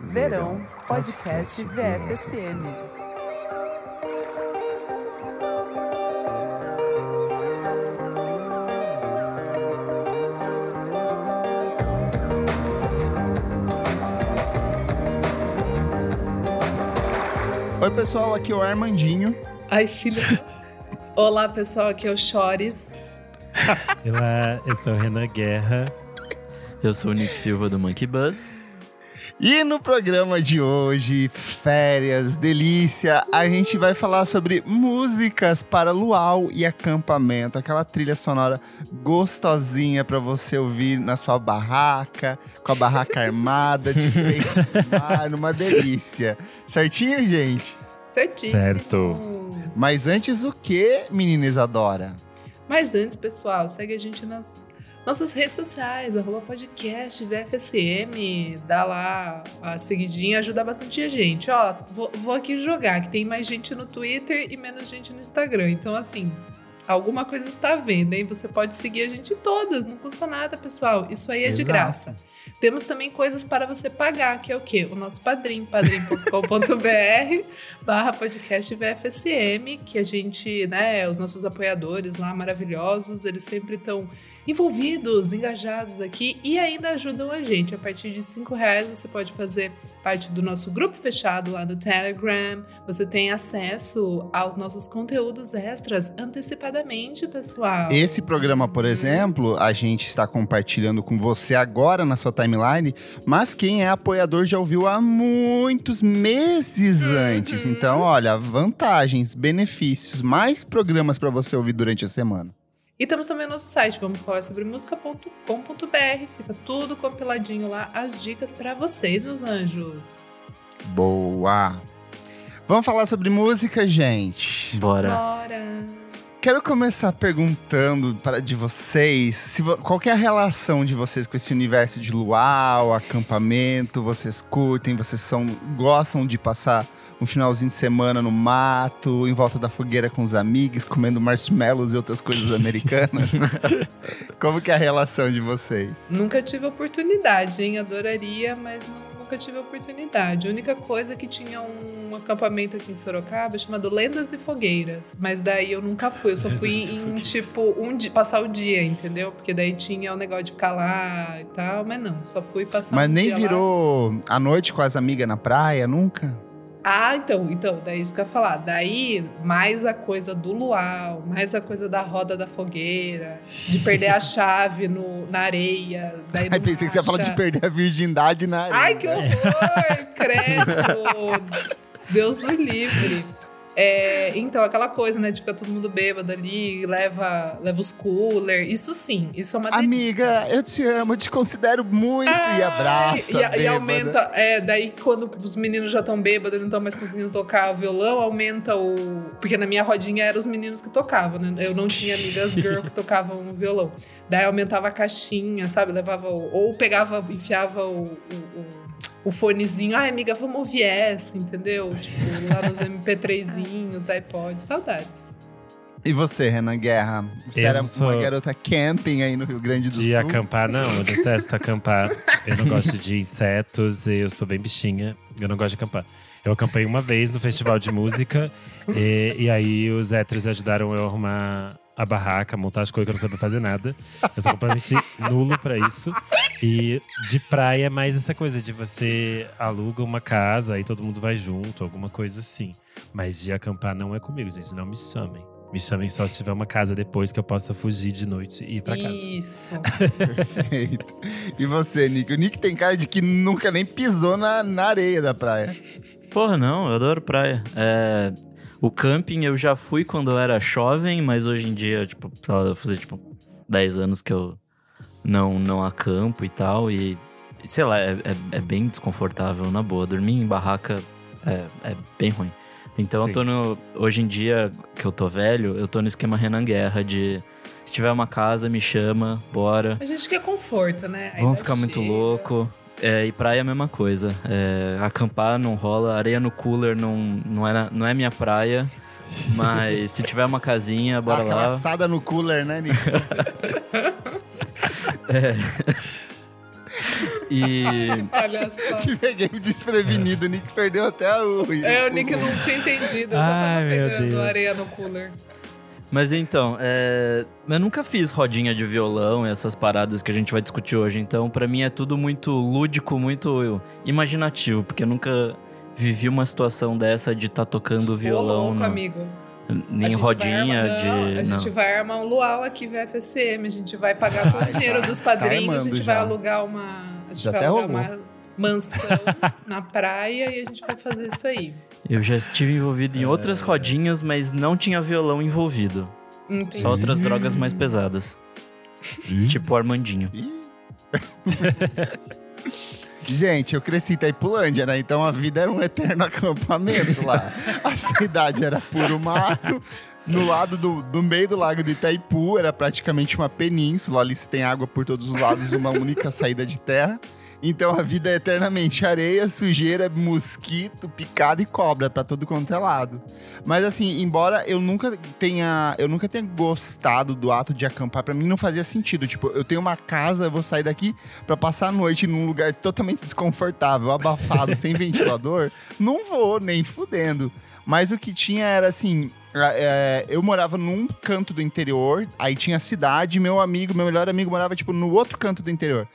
Verão Podcast VFSM. Oi, pessoal, aqui é o Armandinho. Ai, filho. Olá, pessoal, aqui é o Chores. Olá, eu sou o Renan Guerra. Eu sou o Nick Silva do Monkey Bus. E no programa de hoje, férias, delícia, a gente vai falar sobre músicas para luau e acampamento, aquela trilha sonora gostosinha para você ouvir na sua barraca, com a barraca armada, de frente pro mar, numa delícia. Certinho, gente? Certinho. Certo. Mas antes o que, menina Isadora? Mas antes, pessoal, segue a gente nas nossas redes sociais, arroba podcast VFSM, dá lá a seguidinha, ajuda bastante a gente. Ó, vou, vou aqui jogar, que tem mais gente no Twitter e menos gente no Instagram. Então, assim, alguma coisa está vendo, hein? Você pode seguir a gente todas, não custa nada, pessoal. Isso aí é Exato. de graça. Temos também coisas para você pagar, que é o quê? O nosso padrim, padrim.com.br barra podcast VFSM, que a gente, né, os nossos apoiadores lá maravilhosos, eles sempre estão envolvidos, engajados aqui e ainda ajudam a gente. A partir de cinco reais você pode fazer parte do nosso grupo fechado lá no Telegram. Você tem acesso aos nossos conteúdos extras antecipadamente, pessoal. Esse programa, por exemplo, a gente está compartilhando com você agora na sua timeline, mas quem é apoiador já ouviu há muitos meses antes. Então, olha, vantagens, benefícios, mais programas para você ouvir durante a semana. E temos também o nosso site, vamos falar sobre música.com.br, fica tudo compiladinho lá, as dicas para vocês, meus anjos. Boa! Vamos falar sobre música, gente. Bora. Bora! Quero começar perguntando para de vocês se qual que é a relação de vocês com esse universo de luau, acampamento. Vocês curtem? Vocês são gostam de passar um finalzinho de semana no mato, em volta da fogueira com os amigos, comendo marshmallows e outras coisas americanas? Como que é a relação de vocês? Nunca tive oportunidade, hein? Adoraria, mas nu- nunca tive oportunidade. A única coisa é que tinha um acampamento aqui em Sorocaba chamado Lendas e Fogueiras. Mas daí eu nunca fui. Eu só fui Lendas em, tipo, um dia, passar o dia, entendeu? Porque daí tinha o negócio de ficar lá e tal. Mas não, só fui passar Mas um nem dia lá. virou a noite com as amigas na praia, nunca? Ah, então, então, daí isso que eu ia falar. Daí, mais a coisa do luau, mais a coisa da roda da fogueira, de perder a chave no, na areia. Daí Aí não pensei que você ia falar de perder a virgindade na areia. Ai, que horror! Credo! Deus o livre. É, então, aquela coisa, né, de ficar todo mundo bêbado ali, leva, leva os cooler. Isso sim, isso é uma delícia. Amiga, eu te amo, eu te considero muito. e Ai, abraça. E, e aumenta. É, daí quando os meninos já estão bêbados e não estão mais conseguindo tocar o violão, aumenta o. Porque na minha rodinha eram os meninos que tocavam, né? Eu não tinha amigas girl que tocavam o violão. Daí aumentava a caixinha, sabe? Levava. o- Ou pegava, enfiava o. o, o o fonezinho, ai amiga, vamos ouvir essa, entendeu? Tipo, lá nos MP3zinhos, iPods, saudades. E você, Renan Guerra? Você Eu era uma garota camping aí no Rio Grande do De Sul? acampar, não, eu detesto acampar. Eu não gosto de insetos, eu sou bem bichinha, eu não gosto de acampar. Eu acampei uma vez no festival de música, e, e aí os héteros ajudaram eu a arrumar a barraca, montar as coisas que eu não sabia fazer nada. Eu sou completamente nulo pra isso. E de praia é mais essa coisa de você aluga uma casa e todo mundo vai junto, alguma coisa assim. Mas de acampar não é comigo, gente, não me chamem. Me chamem só se tiver uma casa depois que eu possa fugir de noite e ir pra casa. Isso. Perfeito. E você, Nick? O Nick tem cara de que nunca nem pisou na, na areia da praia. Porra, não, eu adoro praia. É, o camping eu já fui quando eu era jovem, mas hoje em dia, tipo, sei lá, fazer tipo 10 anos que eu não, não acampo e tal. E, sei lá, é, é, é bem desconfortável, na boa. Dormir em barraca é, é bem ruim. Então Sim. eu tô no. Hoje em dia, que eu tô velho, eu tô no esquema Renan Guerra de. Se tiver uma casa, me chama, bora. A gente quer conforto, né? Vamos ficar muito chega. louco. É, e praia é a mesma coisa. É, acampar não rola, areia no cooler não, não, era, não é minha praia. Mas se tiver uma casinha, bora Aquela lá. assada no cooler, né, Nick? É, E Olha só. Te peguei desprevenido, o Nick perdeu até o. É, o Nick não tinha entendido. Eu já Ai, tava meu pegando areia no cooler. Mas então, é... eu nunca fiz rodinha de violão e essas paradas que a gente vai discutir hoje. Então, pra mim é tudo muito lúdico, muito imaginativo, porque eu nunca vivi uma situação dessa de estar tocando Ô, violão, louco, no- amigo. A nem rodinha armar- de. não, A gente não. vai armar um luau aqui, VFSM. A gente vai pagar com o dinheiro dos padrinhos. a armando gente já. vai alugar uma. A gente Já vai até alugar rolou. uma mansão na praia e a gente vai fazer isso aí. Eu já estive envolvido em outras É. rodinhas, mas não tinha violão envolvido. Entendi. Só outras drogas mais pesadas. tipo o Armandinho. Gente, eu cresci em Itaipulândia, né? Então a vida era um eterno acampamento lá. A cidade era puro mato. No lado do, do meio do lago de Itaipu era praticamente uma península. Ali você tem água por todos os lados, uma única saída de terra. Então a vida é eternamente areia, sujeira, mosquito, picada e cobra pra todo quanto é lado. Mas assim, embora eu nunca tenha, eu nunca tenha gostado do ato de acampar, pra mim não fazia sentido. Tipo, eu tenho uma casa, eu vou sair daqui pra passar a noite num lugar totalmente desconfortável, abafado, sem ventilador, não vou nem fudendo. Mas o que tinha era assim, é, eu morava num canto do interior, aí tinha a cidade, meu amigo, meu melhor amigo morava tipo no outro canto do interior.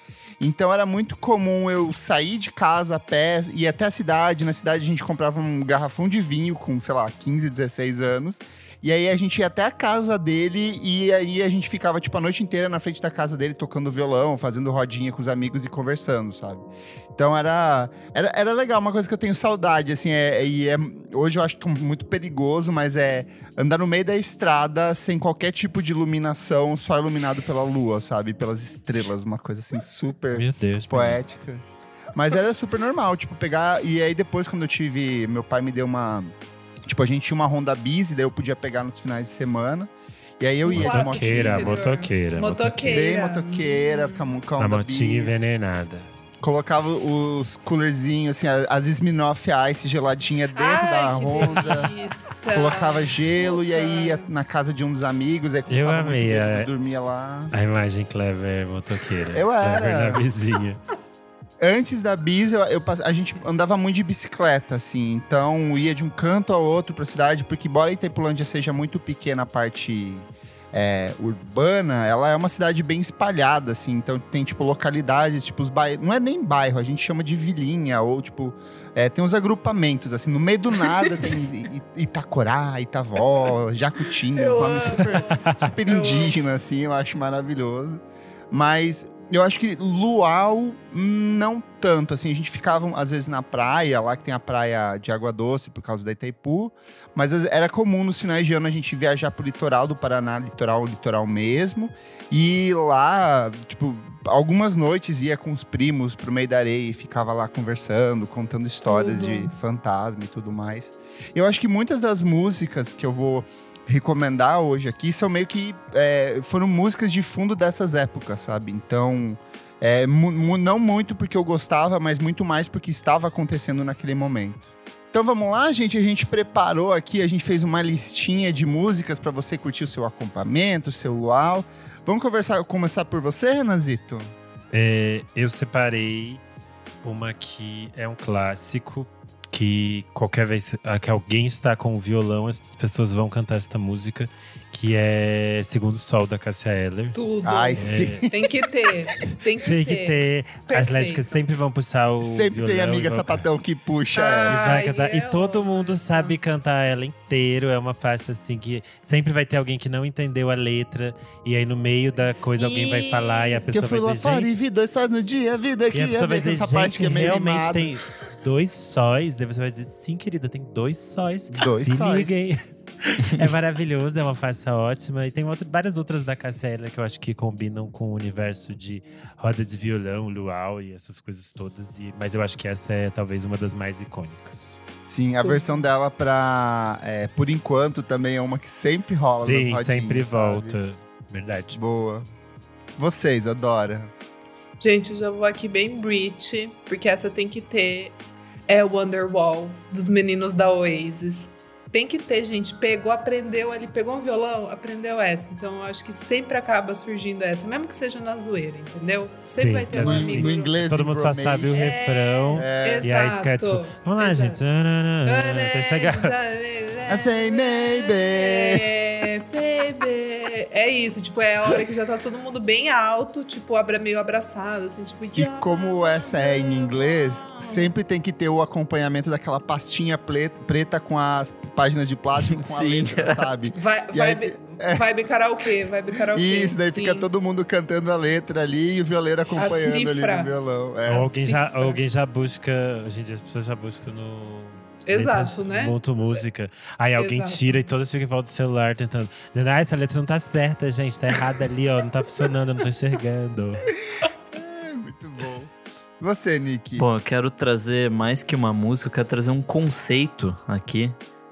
Então era muito comum eu sair de casa a pé, ir até a cidade. Na cidade a gente comprava um garrafão de vinho com, sei lá, 15, 16 anos. E aí a gente ia até a casa dele e aí a gente ficava, tipo, a noite inteira na frente da casa dele tocando violão, fazendo rodinha com os amigos e conversando, sabe? Então era, era, era legal, uma coisa que eu tenho saudade, assim, é, e é, hoje eu acho é muito perigoso, mas é andar no meio da estrada sem qualquer tipo de iluminação, só iluminado pela lua, sabe? Pelas estrelas, uma coisa assim super Deus. poética. Mas era super normal, tipo, pegar. E aí depois, quando eu tive. Meu pai me deu uma. Tipo, a gente tinha uma Honda Bis, e daí eu podia pegar nos finais de semana. E aí eu ia de. Motoqueira, motoqueira. Motoqueira. Bem motoqueira, com a, com a A Honda motinha envenenada. Colocava os coolerzinhos, assim, a- as Smirnoff Ice geladinha dentro Ai, da que Honda. delícia. Colocava gelo e aí ia Puta. na casa de um dos amigos, aí Eu amei, é. dormia lá. A imagem clever motoqueira. Eu era. Clever na vizinha. Antes da bis, eu, eu a gente andava muito de bicicleta, assim. Então, ia de um canto ao outro pra cidade, porque embora Itaipulândia seja muito pequena a parte é, urbana, ela é uma cidade bem espalhada, assim. Então, tem, tipo, localidades, tipo, os bairros... Não é nem bairro, a gente chama de vilinha, ou, tipo... é, tem uns agrupamentos, assim. No meio do nada tem Itacorá, Itavó, Jacutinho, Eu uns nomes super super Eu indígena, assim, eu acho maravilhoso. Mas eu acho que luau, hum, não tanto. Assim, a gente ficava, às vezes, na praia, lá que tem a praia de água doce, por causa da Itaipu. Mas era comum nos finais de ano a gente viajar pro litoral do Paraná, litoral, litoral mesmo. E lá, tipo, algumas noites ia com os primos pro meio da areia e ficava lá conversando, contando histórias Tudo. de fantasma e tudo mais. Eu acho que muitas das músicas que eu vou recomendar hoje aqui são meio que é, foram músicas de fundo dessas épocas, sabe? Então, é, não muito porque eu gostava, mas muito mais porque estava acontecendo naquele momento. Então vamos lá, gente. A gente preparou aqui, a gente fez uma listinha de músicas para você curtir o seu acampamento, o seu luau. Vamos conversar, começar por você, Renazito? É, eu separei uma que é um clássico. Que qualquer vez que alguém está com o violão, as pessoas vão cantar esta música, que é Segundo Sol da Cássia Eller. Tudo. Ai, É. sim. Tem que ter. Tem que Tem ter. que ter. As lésbicas sempre vão puxar o. Sempre tem violão amiga e vão- sapatão que puxa. E Ah, vai. E é todo mundo sabe cantar ela inteiro. É uma faixa assim que sempre vai ter alguém que não entendeu a letra. E aí no meio da coisa alguém vai Sim. falar e a que eu pessoa fui vai lá dizer, fora e gente. vi dois só no dia, vida aqui. E a pessoa vai dizer, essa parte que é gente, meio realmente tem dois sóis. Daí você vai dizer, sim, querida, tem dois sóis. Dois Se sóis. liguem. é maravilhoso, é uma faixa ótima. E tem outra- várias outras da Cássia Eller que eu acho que combinam com o universo de roda de violão, luau e essas coisas todas. E, mas eu acho que essa é talvez uma das mais icônicas. Sim, a Tudo. versão dela pra. é, por enquanto também é uma que sempre rola. Sim, rodinhas, sempre sabe? volta. Verdade. Boa. Vocês, adora. Gente, eu já vou aqui bem Brit, porque essa tem que ter. É Wonderwall, dos meninos da Oasis. tem que ter, gente. Pegou, aprendeu ali, pegou um violão, aprendeu essa. Então eu acho que sempre acaba surgindo essa, mesmo que seja na zoeira, entendeu? Sempre Sim, vai ter que um amigo. no inglês, Todo mundo só Romance. sabe o É, refrão. É. E aí fica tipo, Exato. vamos lá, Exato. gente. Pegar. I say maybe. É, baby. É isso, tipo, é a hora que já tá todo mundo bem alto, tipo, abra meio abraçado, assim, tipo. E como essa é em inglês, sempre tem que ter o acompanhamento daquela pastinha preta, com as páginas de plástico com a letra, sabe? Vai, E vai, aí- Vibe karaokê, vibe karaokê. Isso, daí sim. fica todo mundo cantando a letra ali e o violeiro acompanhando ali no violão. É. Ou alguém, já, alguém já busca. Hoje em dia as pessoas já buscam no. Exato, letras, né? Monto música. Aí alguém Exato. tira e todas ficam em volta do celular tentando. Dizendo, ah, essa letra não tá certa, gente. Tá errada ali, ó. Não tá funcionando, eu não tô enxergando. É, muito bom. E você, Nick? Bom, eu quero trazer mais que uma música, eu quero trazer um conceito aqui,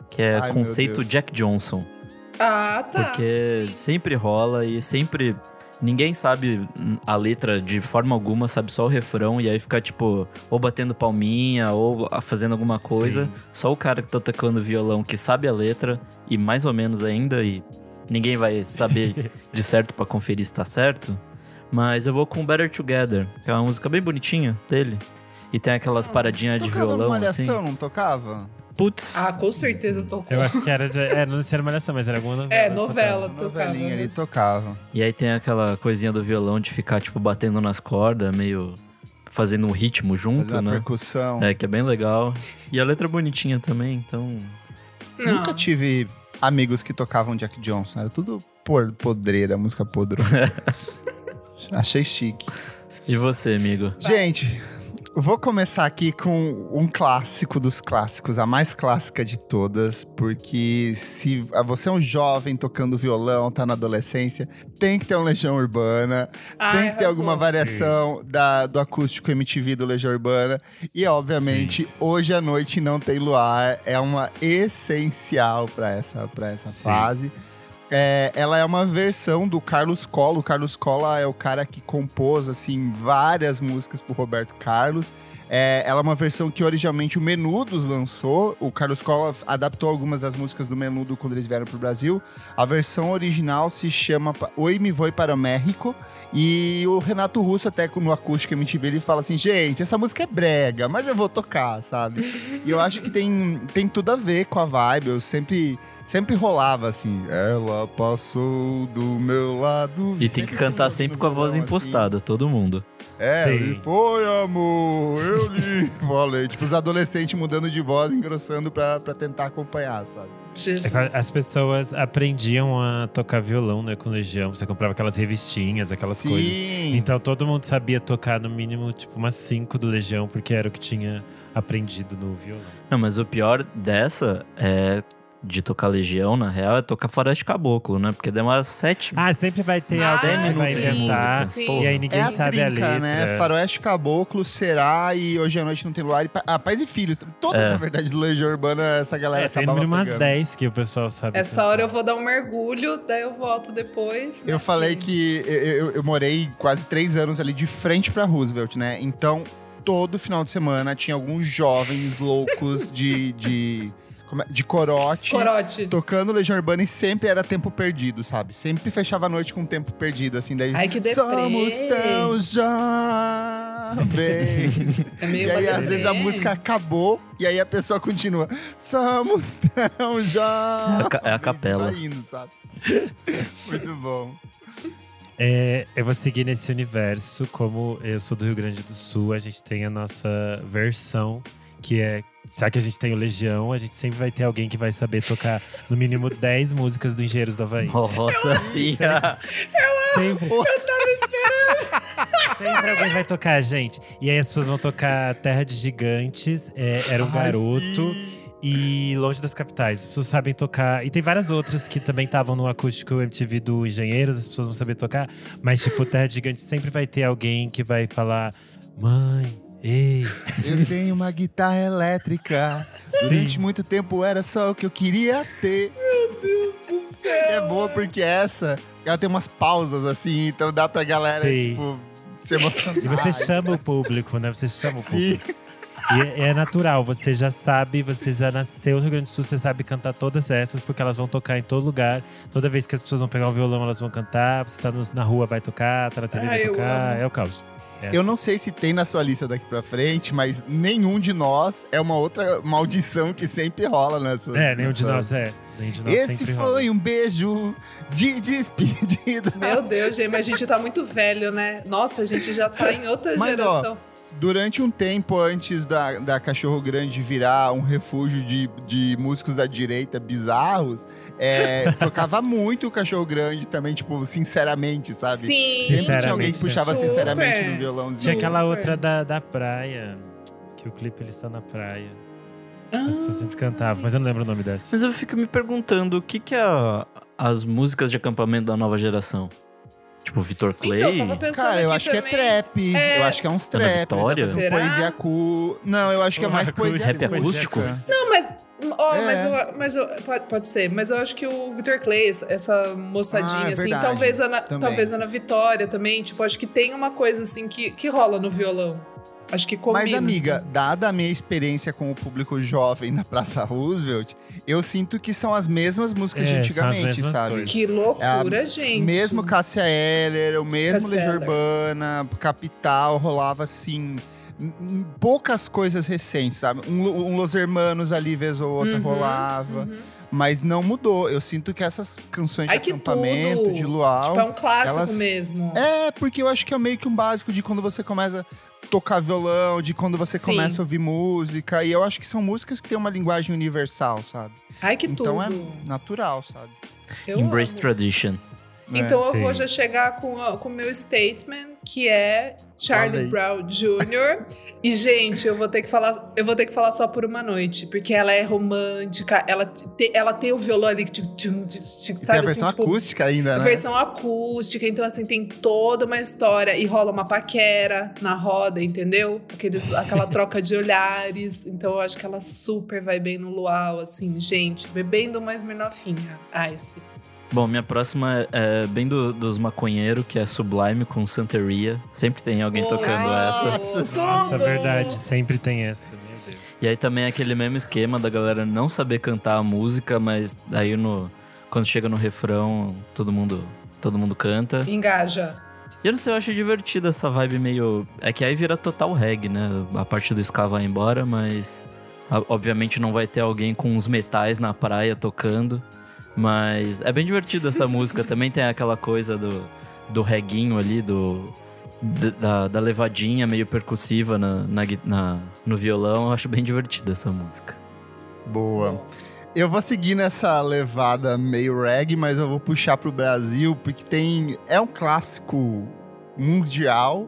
que é Ai, conceito. Jack Johnson. Ah, tá. Porque Sim. sempre rola e sempre. Ninguém sabe a letra de forma alguma, sabe só o refrão, e aí fica tipo, ou batendo palminha, ou fazendo alguma coisa. Sim. Só o cara que tá tocando violão que sabe a letra, e mais ou menos ainda, e ninguém vai saber de certo pra conferir se tá certo. Mas eu vou com Better Together, que é uma música bem bonitinha dele. E tem aquelas Ah, paradinhas de violão, numa assim. malhação, não tocava? Putz, Ah, com certeza tocou. Eu acho que era. É, não sei se era malhação, mas era alguma novela. É, novela Uma tocava. velhinha ali né? tocava. E aí tem aquela coisinha do violão de ficar, tipo, batendo nas cordas, meio fazendo um ritmo junto, Fazer uma né? percussão. É, que é bem legal. E a letra é bonitinha também, então. Não. Nunca tive amigos que tocavam Jack Johnson. Era tudo podreira, música podre. Achei chique. E você, amigo? Gente, vou começar aqui com um clássico dos clássicos, a mais clássica de todas, porque se você é um jovem tocando violão, tá na adolescência, tem que ter um Legião Urbana, Ai, tem que ter alguma variação da, do acústico MTV do Legião Urbana. E, obviamente, Hoje à Noite Não Tem Luar é uma essencial para essa, pra essa Sim. fase. É, ela é uma versão do Carlos Cola. O Carlos Cola é o cara que compôs assim várias músicas pro Roberto Carlos. É, ela é uma versão que originalmente o Menudos lançou. O Carlos Cola adaptou algumas das músicas do Menudo quando eles vieram pro Brasil. A versão original se chama Oi Me Voi para o México. E o Renato Russo, até no acústico MTV, ele fala assim: gente, essa música é brega, mas eu vou tocar, sabe? e eu acho que tem, tem tudo a ver com a vibe. Eu sempre. Sempre rolava assim, ela passou do meu lado. E tem que cantar sempre com a voz violão, assim. impostada, todo mundo. É, ele foi, amor, eu lhe falei. Tipo, os adolescentes mudando de voz, engrossando pra, pra tentar acompanhar, sabe? Jesus. É As pessoas aprendiam a tocar violão, né, com Legião. Você comprava aquelas revistinhas, aquelas Sim. coisas. Então todo mundo sabia tocar no mínimo, tipo, umas cinco do Legião, porque era o que tinha aprendido no violão. Não, mas o pior dessa é. De tocar Legião, na real, é tocar Floresta Caboclo, né? Porque demora sete. Ah, sempre vai ter Ah, alguém que vai inventar. sim. E aí ninguém é a sabe a trinca, letra. né? Faroeste Caboclo, Será e Hoje à Noite Não Tem Luar. E pa... Ah, Pais e Filhos. Toda, É. na verdade, do Legião Urbana, essa galera É, tem acabava mínimo umas pegando. 10 que o pessoal sabe. Essa cantar. hora eu vou dar um mergulho, daí eu volto depois. né? Eu falei que eu, eu- eu morei quase três anos ali de frente pra Roosevelt, né? Então, todo final de semana tinha alguns jovens loucos de, de? De corote. Corote. Tocando Legião Urbana e sempre era tempo perdido, sabe? Sempre fechava a noite com tempo perdido, assim. Daí, Ai, que deprê. Somos tão jovens. É meio e aí, às vezes, a música acabou e aí a pessoa continua. Somos tão jovens. É a ca- é a capela. Indo, sabe? Muito bom. É, eu vou seguir nesse universo. Como eu sou do Rio Grande do Sul, a gente tem a nossa versão, que é. Já que a gente tem o Legião, a gente sempre vai ter alguém que vai saber tocar no mínimo 10 músicas do Engenheiros do Havaí. Nossa, assim. Sempre. Sempre alguém vai tocar, gente. E aí as pessoas vão tocar Terra de Gigantes, é, Era um Garoto sim. e Longe das Capitais. As pessoas sabem tocar. E tem várias outras que também estavam no acústico MTV do Engenheiros, as pessoas vão saber tocar. Mas, tipo, Terra de Gigantes sempre vai ter alguém que vai falar: Mãe, ei. Eu tenho uma guitarra elétrica. Durante muito tempo era só o que eu queria ter. Meu Deus do céu. É boa porque essa, ela tem umas pausas assim, então dá pra galera, Sim. tipo, se emocionar. E você chama o público, né? Você chama o Sim. público. E é, é natural, você já sabe, você já nasceu no Rio Grande do Sul, você sabe cantar todas essas, porque elas vão tocar em todo lugar. Toda vez que as pessoas vão pegar o violão, elas vão cantar. Você tá no- na rua, vai tocar, tá na TV, Ah, vai eu tocar. amo. É o caos. É Eu não sei se tem na sua lista daqui pra frente, mas nenhum de nós é uma outra maldição que sempre rola nessa. É, nenhum de nessa- nós é. Nenhum de nós Esse sempre foi rola. um beijo de despedida. Meu Deus, gente, mas a gente tá muito velho, né? Nossa, a gente já tá em outra Mas, ó, geração. Durante um tempo antes da, da Cachorro Grande virar um refúgio de, de músicos da direita bizarros, é, tocava muito o Cachorro Grande também, tipo, sinceramente, sabe? Sim. Sempre tinha alguém que puxava Super. sinceramente no violãozinho. Tinha aquela outra da, da praia, que o clipe eles estão na praia. As Ah, pessoas sempre cantavam, mas eu não lembro o nome dessa. Mas eu fico me perguntando o que que é a- as músicas de acampamento da nova geração? Tipo, Vitor Clay? Então, tava pensando Cara, eu acho que é também. trap. É. Eu acho que é uns trap. Vitória? Será? Poesia cu. Não, eu acho que é mais Acústico. poesia Rap acústica. acústico? Não, mas. Ó, É. mas, eu, mas eu, pode, pode ser. Mas eu acho que o Victor Clay, essa moçadinha, Ah, é assim, verdade. talvez a, Ana, Também. talvez a Ana Vitória também, tipo, acho que tem uma coisa assim que, que rola no violão. Acho que combina. Mas, amiga, assim. dada a minha experiência com o público jovem na Praça Roosevelt, eu sinto que são as mesmas músicas de É, são as antigamente, mesmas sabe? coisas. Que loucura, gente. Mesmo Cássia Eller, o mesmo Legião. Urbana, Capital, rolava assim. Poucas coisas recentes, sabe? Um, um Los Hermanos ali, vez ou outra, Uhum, rolava. uhum. Mas não mudou. Eu sinto que essas canções de Ai, acampamento, tudo. de luau. Tipo, é um clássico elas- mesmo. É, porque eu acho que é meio que um básico de quando você começa a tocar violão, de quando você Sim. começa a ouvir música. E eu acho que são músicas que têm uma linguagem universal, sabe? Ai, que então é tudo. natural, sabe? Eu Embrace amo. Tradition. Então É. eu vou Sim. já chegar com o meu statement, que é Charlie Fala Brown Jr. e gente, eu vou ter que falar, eu vou ter que falar só por uma noite, porque ela é romântica, ela te- ela tem o violão ali que tchum, tchum, tchum, tchum, E tem sabe a versão assim, tipo, acústica ainda, né? versão acústica, então assim tem toda uma história e rola uma paquera na roda, entendeu? Aqueles, aquela troca de olhares. Então eu acho que ela super vai bem no luau, assim, gente, bebendo uma Smirnofinha. Ice. Bom, minha próxima é bem do- dos maconheiros, que é Sublime com Santeria. Sempre tem alguém tocando Ai, essa. Nossa, tudo! verdade, sempre tem essa, meu Deus. E aí também é aquele mesmo esquema da galera não saber cantar a música, mas aí no quando chega no refrão, todo mundo todo mundo canta. Engaja. E eu não sei, eu acho divertida essa vibe meio. É que aí vira total reggae, né? A parte do ska vai embora, mas. Obviamente não vai ter alguém com uns metais na praia tocando. Mas é bem divertido essa música. Também tem aquela coisa do, do reguinho ali, do. Da, da levadinha meio percussiva na, na, na- no violão. Eu acho bem divertida essa música. Boa. Eu vou seguir nessa levada meio reggae, mas eu vou puxar pro Brasil, porque tem. É um clássico mundial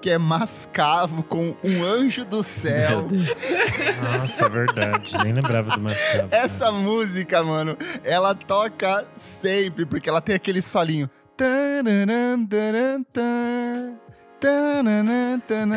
que é Mascavo com Um Anjo do Céu. Meu Deus. Nossa, é verdade. Nem lembrava do Mascavo. Essa música, mano, ela toca sempre, porque ela tem aquele solinho.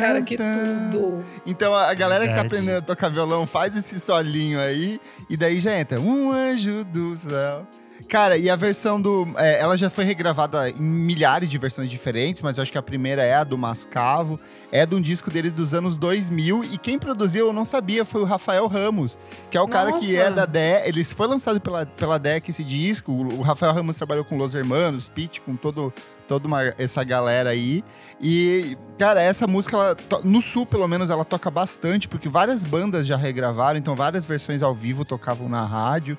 Cara, que tudo. Então a galera que tá Verdade. aprendendo a tocar violão faz esse solinho aí, e daí já entra. Um anjo do céu. Cara, e a versão do. é, ela já foi regravada em milhares de versões diferentes, mas eu acho que a primeira é a do Mascavo. É de um disco deles dos anos 2000. E quem produziu, eu não sabia, foi o Rafael Ramos, que é o cara que Nossa! é da DEC. Ele foi lançado pela, pela DEC esse disco. O, o Rafael Ramos trabalhou com Los Hermanos, Pitch, com todo, toda uma- essa galera aí. E, cara, essa música, ela no sul, pelo menos, ela toca bastante, porque várias bandas já regravaram, então várias versões ao vivo tocavam na rádio.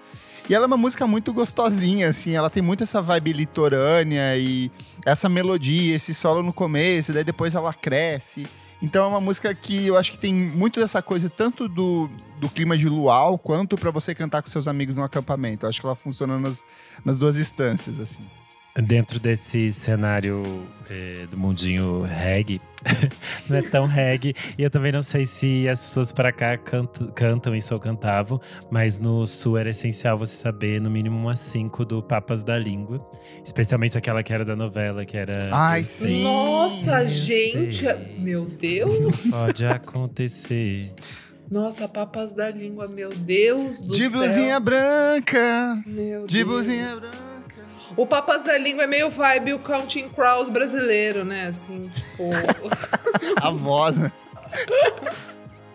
E ela é uma música muito gostosinha, assim, ela tem muito essa vibe litorânea e essa melodia, esse solo no começo, daí depois ela cresce. Então é uma música que eu acho que tem muito dessa coisa, tanto do, do clima de luau, quanto pra você cantar com seus amigos no acampamento. Eu acho que ela funciona nas, nas duas instâncias, assim. Dentro desse cenário eh, do mundinho reggae, não é tão reggae. E eu também não sei se as pessoas para cá cant- cantam isso ou cantavam, mas no sul era essencial você saber no mínimo umas cinco do Papas da Língua. Especialmente aquela que era da novela, que era. Ai, sim! Nossa, gente. sei. Meu Deus. Pode acontecer. Nossa, papas da língua, meu Deus do De céu. blusinha branca, Meu de Deus. blusinha branca. O Papas da Língua é meio vibe o Counting Crows brasileiro, né? Assim, tipo. A voz, né?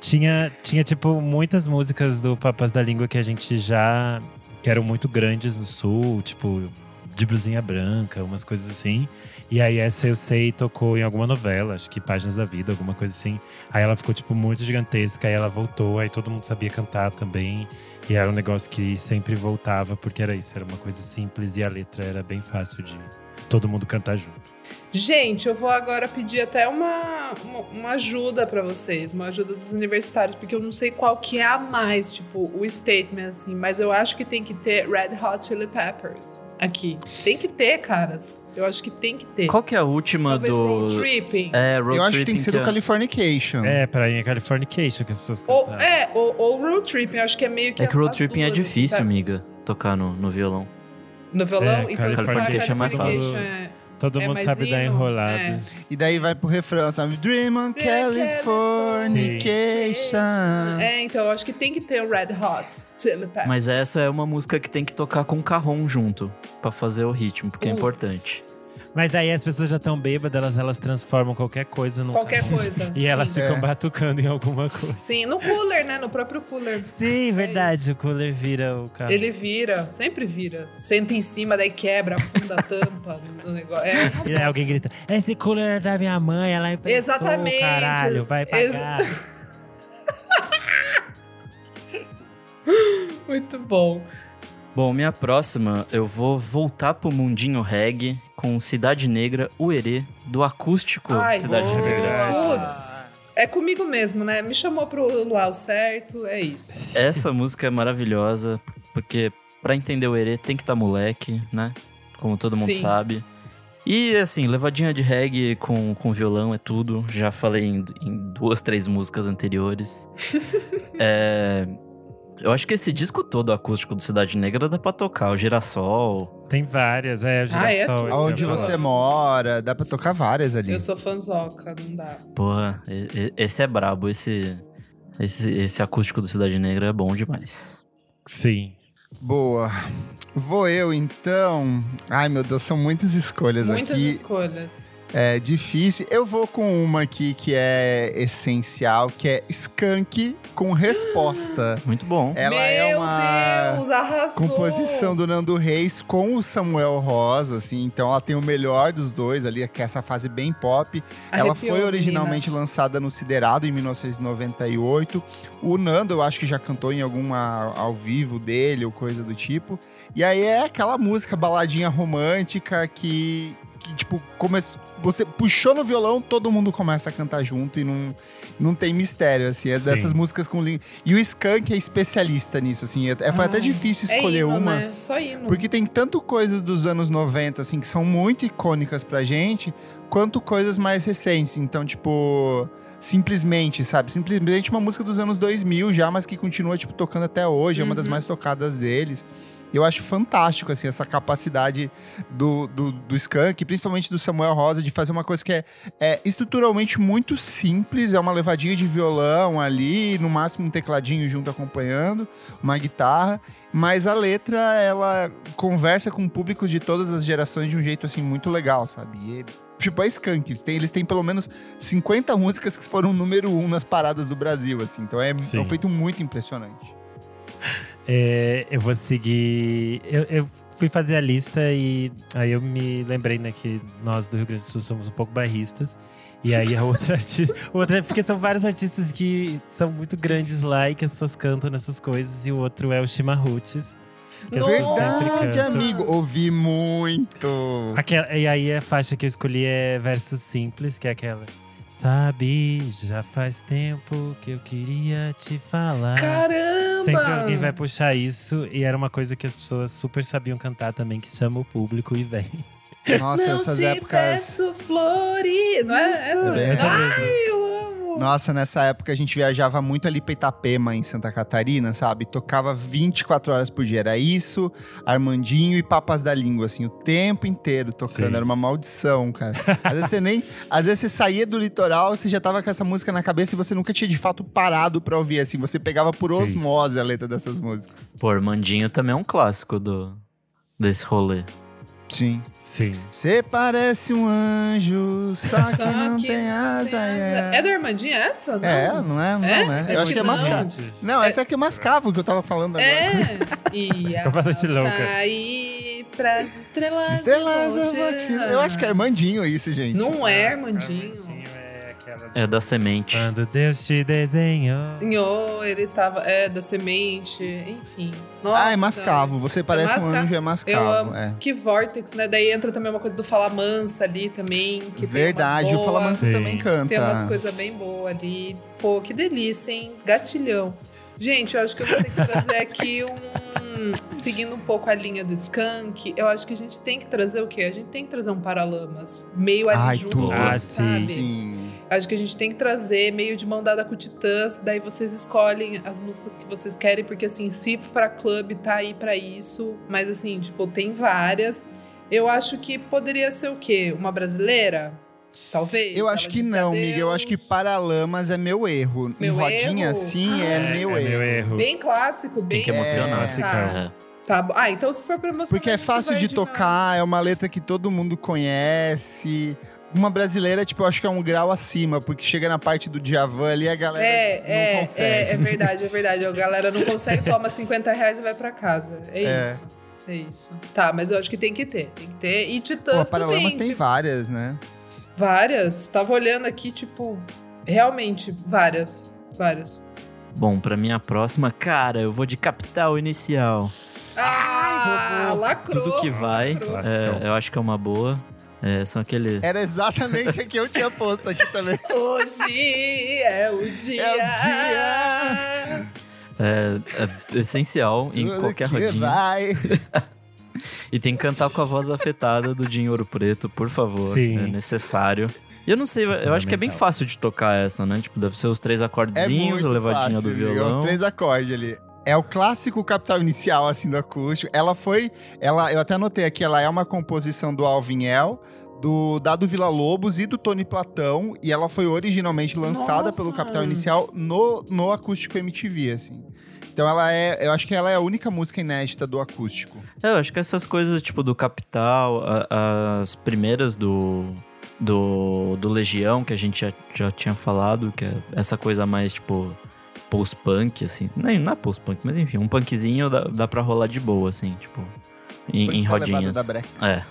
Tinha, tinha, tipo, muitas músicas do Papas da Língua que a gente já. que eram muito grandes no sul, tipo, de blusinha branca, umas coisas assim. E aí essa eu sei tocou em alguma novela, acho que Páginas da Vida, alguma coisa assim. Aí ela ficou, tipo, muito gigantesca, aí ela voltou, aí todo mundo sabia cantar também. E era um negócio que sempre voltava, porque era isso, era uma coisa simples e a letra era bem fácil de todo mundo cantar junto. Gente, eu vou agora pedir até uma, uma, uma ajuda para vocês, uma ajuda dos universitários, porque eu não sei qual que é a mais, tipo, o statement, assim, mas eu acho que tem que ter Red Hot Chili Peppers aqui. Tem que ter, caras. Eu acho que tem que ter. Qual que é a última Talvez do. Road Tripping. É, Road Eu acho que tem que ser do é- Californication. É, ir em Californication que as pessoas Ou, cantaram. é, ou, ou Road Tripping, eu acho que é meio que É que Road Tripping é duas, assim, difícil, sabe? amiga, tocar no, no violão. No violão? É, então, for Californication é mais fácil. Californication, é- Todo é mundo sabe dar hino, enrolado. é. E daí vai pro refrão, sabe? Dream on Californication. É, então eu acho que tem que ter o Red Hot Chili. Mas essa é uma música que tem que tocar com carrom junto, pra fazer o ritmo, porque é Putz. importante. Mas daí as pessoas já estão bêbadas, elas, elas transformam qualquer coisa num Qualquer carro. coisa. E elas Sim. ficam É. batucando em alguma coisa. Sim, no cooler, né? No próprio cooler. Sim, verdade. O cooler vira o carro. Ele vira, sempre vira. Senta em cima, daí quebra, afunda a tampa do negócio. É, E aí alguém grita: Esse cooler é da minha mãe, ela emprestou, Exatamente. caralho, vai Ex- pagar. Muito bom. Bom, minha próxima, eu vou voltar pro mundinho reggae com Cidade Negra, Uerê, do acústico Ai, Cidade boa. Negra. Putz, é comigo mesmo, né? Me chamou pro luau certo, é isso. Essa música é maravilhosa, porque pra entender o Uerê tem que estar moleque, né? Como todo mundo Sim. sabe. E assim, levadinha de reggae com, com violão é tudo. Já falei em, em duas, três músicas anteriores. é, eu acho que esse disco todo acústico do Cidade Negra dá pra tocar. O Girassol. Tem várias, é, o Ah, é? girassol. que eu Onde você mora, dá pra tocar várias ali. Eu sou fanzoca, não dá. Porra, esse é brabo. Esse, esse, esse acústico do Cidade Negra é bom demais. Sim. Boa. Vou eu então. Ai meu Deus, são muitas escolhas Muitas aqui. escolhas. É difícil. Eu vou com uma aqui que é essencial, que é Skunk com resposta. Muito bom. Ela Meu é uma Deus, arrasou. composição do Nando Reis com o Samuel Rosa, assim. Então ela tem o melhor dos dois ali, que é essa fase bem pop. Ela Arrepiou, foi originalmente lançada no Siderado em 1998. O Nando, eu acho que já cantou em alguma ao vivo dele ou coisa do tipo. E aí é aquela música baladinha romântica que, que tipo, come... você puxou no violão, todo mundo começa a cantar junto e não, não tem mistério, assim. É Sim. dessas músicas com... E o Skank é especialista nisso, assim. É, foi até Ai, difícil É escolher hino, uma. Né? Só hino. Porque tem tanto coisas dos anos 90, assim, que são muito icônicas pra gente, quanto coisas mais recentes. Então, tipo, simplesmente, sabe? Simplesmente uma música dos anos 2000 já, mas que continua, tipo, tocando até hoje. É uma das Uhum. mais tocadas deles. Eu acho fantástico, assim, essa capacidade do, do, do Skank, principalmente do Samuel Rosa, de fazer uma coisa que é, é estruturalmente muito simples. É uma levadinha de violão ali, no máximo um tecladinho junto acompanhando, uma guitarra. Mas a letra, ela conversa com públicos de todas as gerações de um jeito, assim, muito legal, sabe? E, tipo, a Skank, eles têm, eles têm pelo menos 50 músicas que foram número um nas paradas do Brasil, assim. Então é, é um feito muito impressionante. É, eu vou seguir. Eu, eu fui fazer a lista e aí eu me lembrei, né, que nós do Rio Grande do Sul somos um pouco bairristas. E aí a outra artista. Outra, porque são vários artistas que são muito grandes lá e que as pessoas cantam nessas coisas. E o outro é o. Que Nossa! Verdade, amigo. Ouvi muito. Aquela, e aí a faixa que eu escolhi é Verso Simples, que é aquela. Sabe, já faz tempo que eu queria te falar. Caramba! Sempre alguém vai puxar isso, e era uma coisa que as pessoas super sabiam cantar também, que chama o público e vem. Nossa, Não essas te épocas. peço flores. Não é essa? É essa Ai. Nossa, nessa época a gente viajava muito ali pra Itapema, em Santa Catarina, sabe? Tocava 24 horas por dia. Era isso, Armandinho e Papas da Língua, assim, o tempo inteiro tocando. Sim. Era uma maldição, cara. Às vezes você nem. Às vezes você saía do litoral, você já tava com essa música na cabeça e você nunca tinha de fato parado pra ouvir, assim. Você pegava por Sim. osmose a letra dessas músicas. Pô, Armandinho também é um clássico do, desse rolê. Sim. Sim. Você parece um anjo, só que não tem asa. É. É, do Armandinho essa? Não. é não é? Não, É? né? Acho Eu acho que que é mascavo. Não, essa aqui é mascavo que eu tava falando agora. É. E a Completamente louca. sair pras estrelas. Estrelas, eu eu vou te. Eu acho que é Armandinho isso, gente. Não é Armandinho. é aquela. É da semente. Quando Deus te desenhou. Nhô, ele tava. É, da semente, enfim. Nossa, ah, é mascavo. Você parece um masca- anjo, é Eu mascavo. amo. É. Que Vortex, né? Daí entra também uma coisa do Fala Mansa ali também. Que Verdade, tem o umas Fala boas. Mansa Sim. também canta. Tem umas coisas bem boas ali. Pô, que delícia, hein? Gatilhão. Gente, eu acho que eu vou ter que trazer aqui um. Seguindo um pouco a linha do Skank, eu acho que a gente tem que trazer o quê? A gente tem que trazer um Paralamas. Meio ali Ai, junto. Ah, sabe? Sim. Acho que a gente tem que trazer meio de mão dada com o Titãs, daí vocês escolhem as músicas que vocês querem, porque assim, se pra clube tá aí pra isso, mas assim, tipo, tem várias. Eu acho que poderia ser o quê? Uma brasileira? Talvez? Eu acho que não, adeus. Miguel. Eu acho que Paralamas é meu erro. Meu em rodinha erro? assim Ah. é, É, meu é erro. meu erro. Bem clássico, bem. Tem que emocionar. É. Tá, É. tá bom. Ah, então se for pra emocionar. Porque é fácil de tocar, é uma letra que todo mundo conhece. Uma brasileira, tipo, eu acho que é um grau acima, porque chega na parte do Djavan ali, a galera É, não é, consegue. é, é verdade, é verdade. A galera não consegue, toma 50 reais e vai pra casa. É, É. isso. É isso. Tá, mas eu acho que tem que ter. Tem que ter. E Pô, Titãs Paralamas também. tem tipo, várias, né? Várias. Tava olhando aqui, tipo, realmente, várias. Várias. Bom, pra minha próxima, cara, eu vou de capital inicial. Ah, lacrou. Tudo que vai, é, eu acho que é uma boa. É, são aqueles. Era exatamente a que eu tinha posto aqui também. Hoje é o dia. É o dia. É, é essencial em Tudo qualquer que rodinha. vai. E tem que cantar com a voz afetada do Dinho Ouro Preto, por favor. Sim. É necessário. E eu não sei, eu acho que é bem fácil de tocar essa, né? Tipo, deve ser os três É acordezinhos, muito a levadinha fácil, do Miguel, violão. Os três acordes ali. É o clássico capital inicial, assim, do acústico. Ela foi... Ela, eu até anotei aqui, ela é uma composição do Alvin El, do Dado Vila Lobos e do Tony Platão. E ela foi originalmente lançada Nossa! pelo Capital Inicial no, no acústico MTV, assim. Então ela é... Eu acho que ela é a única música inédita do acústico. É, eu acho que essas coisas, tipo, do Capital, a- as primeiras do, do, do Legião, que a gente já, já tinha falado, que é essa coisa mais, tipo, post-punk, assim. Não, não é post-punk, mas enfim, um punkzinho dá, dá pra rolar de boa, assim, tipo, em, em levada rodinhas. da breca. É,